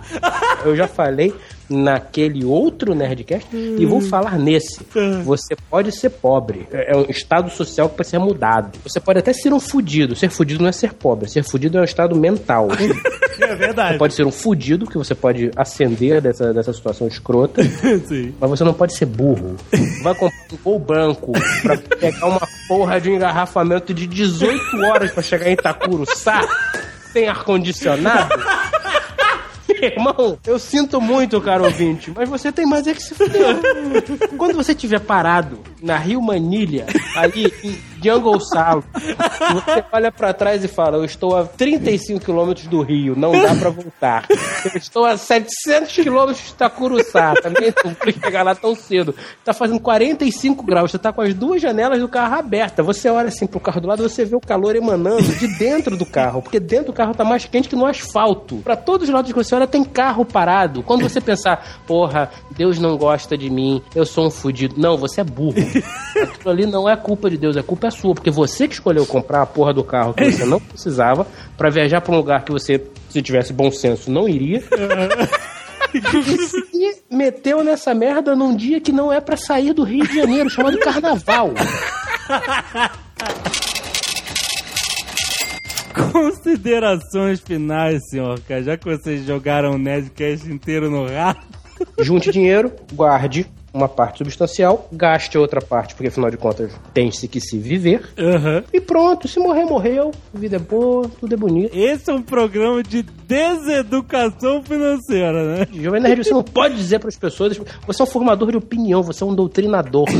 Eu já falei naquele outro Nerdcast e vou falar nesse. Você pode ser pobre. É é um estado social que pode ser mudado. Você pode até ser um fudido. Ser fudido não é ser pobre. Ser fudido é um estado mental. (laughs) É verdade. Você pode ser um fudido, que você pode ascender dessa, dessa situação escrota, (laughs) Sim. mas você não pode ser burro. Vai comprar um gol branco pra pegar uma porra de um engarrafamento de 18 horas pra chegar em Itacuruçá sem ar-condicionado. (laughs) Irmão, eu sinto muito, caro ouvinte, mas você tem mais é que se fuder. Quando você estiver parado na Rio Manilha, ali em Jungle Salo, você olha pra trás e fala: Eu estou a 35 quilômetros do Rio, não dá pra voltar. Eu estou a 700 quilômetros de Itacuruçá, também não vou chegar lá tão cedo. Tá fazendo 45 graus, você tá com as duas janelas do carro abertas. Você olha assim pro carro do lado, você vê o calor emanando de dentro do carro, porque dentro do carro tá mais quente que no asfalto. Pra todos os lados que você olha, tem carro parado. Quando você pensar, porra, Deus não gosta de mim, eu sou um fudido. Não, você é burro. Aquilo ali não é culpa de Deus, é culpa sua, porque você que escolheu comprar a porra do carro que você não precisava pra viajar pra um lugar que você, se tivesse bom senso, não iria. E meteu nessa merda num dia que não é pra sair do Rio de Janeiro, chamado Carnaval. Considerações finais, senhor, cara. Já que vocês jogaram o Nerdcast inteiro no rato. Junte dinheiro, guarde uma parte substancial, gaste outra parte, porque afinal de contas tem-se que se viver. Aham. E pronto, se morrer, morreu. A vida é boa, tudo é bonito. Esse é um programa de deseducação financeira, né? (laughs) Jovem Nerd, você não pode dizer para as pessoas. Você é um formador de opinião, você é um doutrinador. (laughs)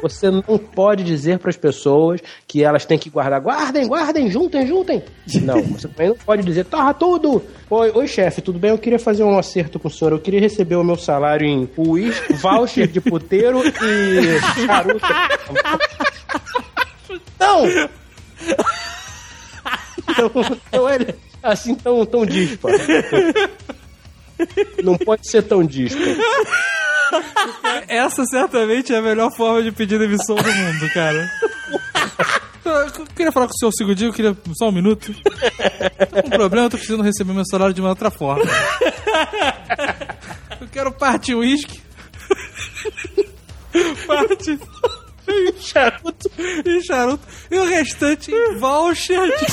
Você não pode dizer para as pessoas que elas têm que guardar. Guardem, guardem, juntem, juntem. Não, você também não pode dizer, torra tudo. Oi, oi chefe, tudo bem? Eu queria fazer um acerto com o senhor. Eu queria receber o meu salário em uísque, voucher de puteiro e charuto. (laughs) Não! Não, não é assim tão, tão dísparo. Não pode ser tão dísparo. Essa certamente é a melhor forma de pedir demissão do mundo, cara. Eu queria falar com o senhor um segundinho, eu queria só um minuto. Tô com um problema, eu tô precisando receber meu salário de uma outra forma. Eu quero parte uísque. Parte Charuto. e charuto. E o restante em voucher de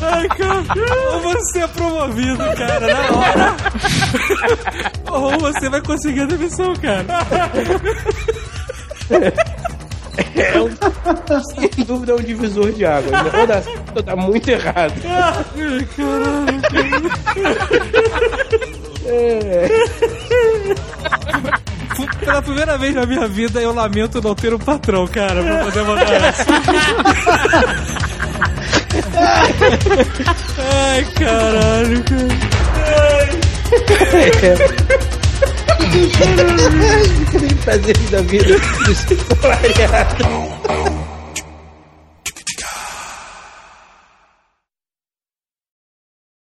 Ai, cara. Ou você é promovido, cara, na hora. Ou você vai conseguir a demissão, cara. Sem dúvida é um divisor de água. Ou dá, ou dá muito errado. Ai, caralho. Pela primeira vez na minha vida, eu lamento não ter um patrão, cara, pra poder mandar essa. Ai, caralho, cara. Tem prazeres da vida. Isso é variado.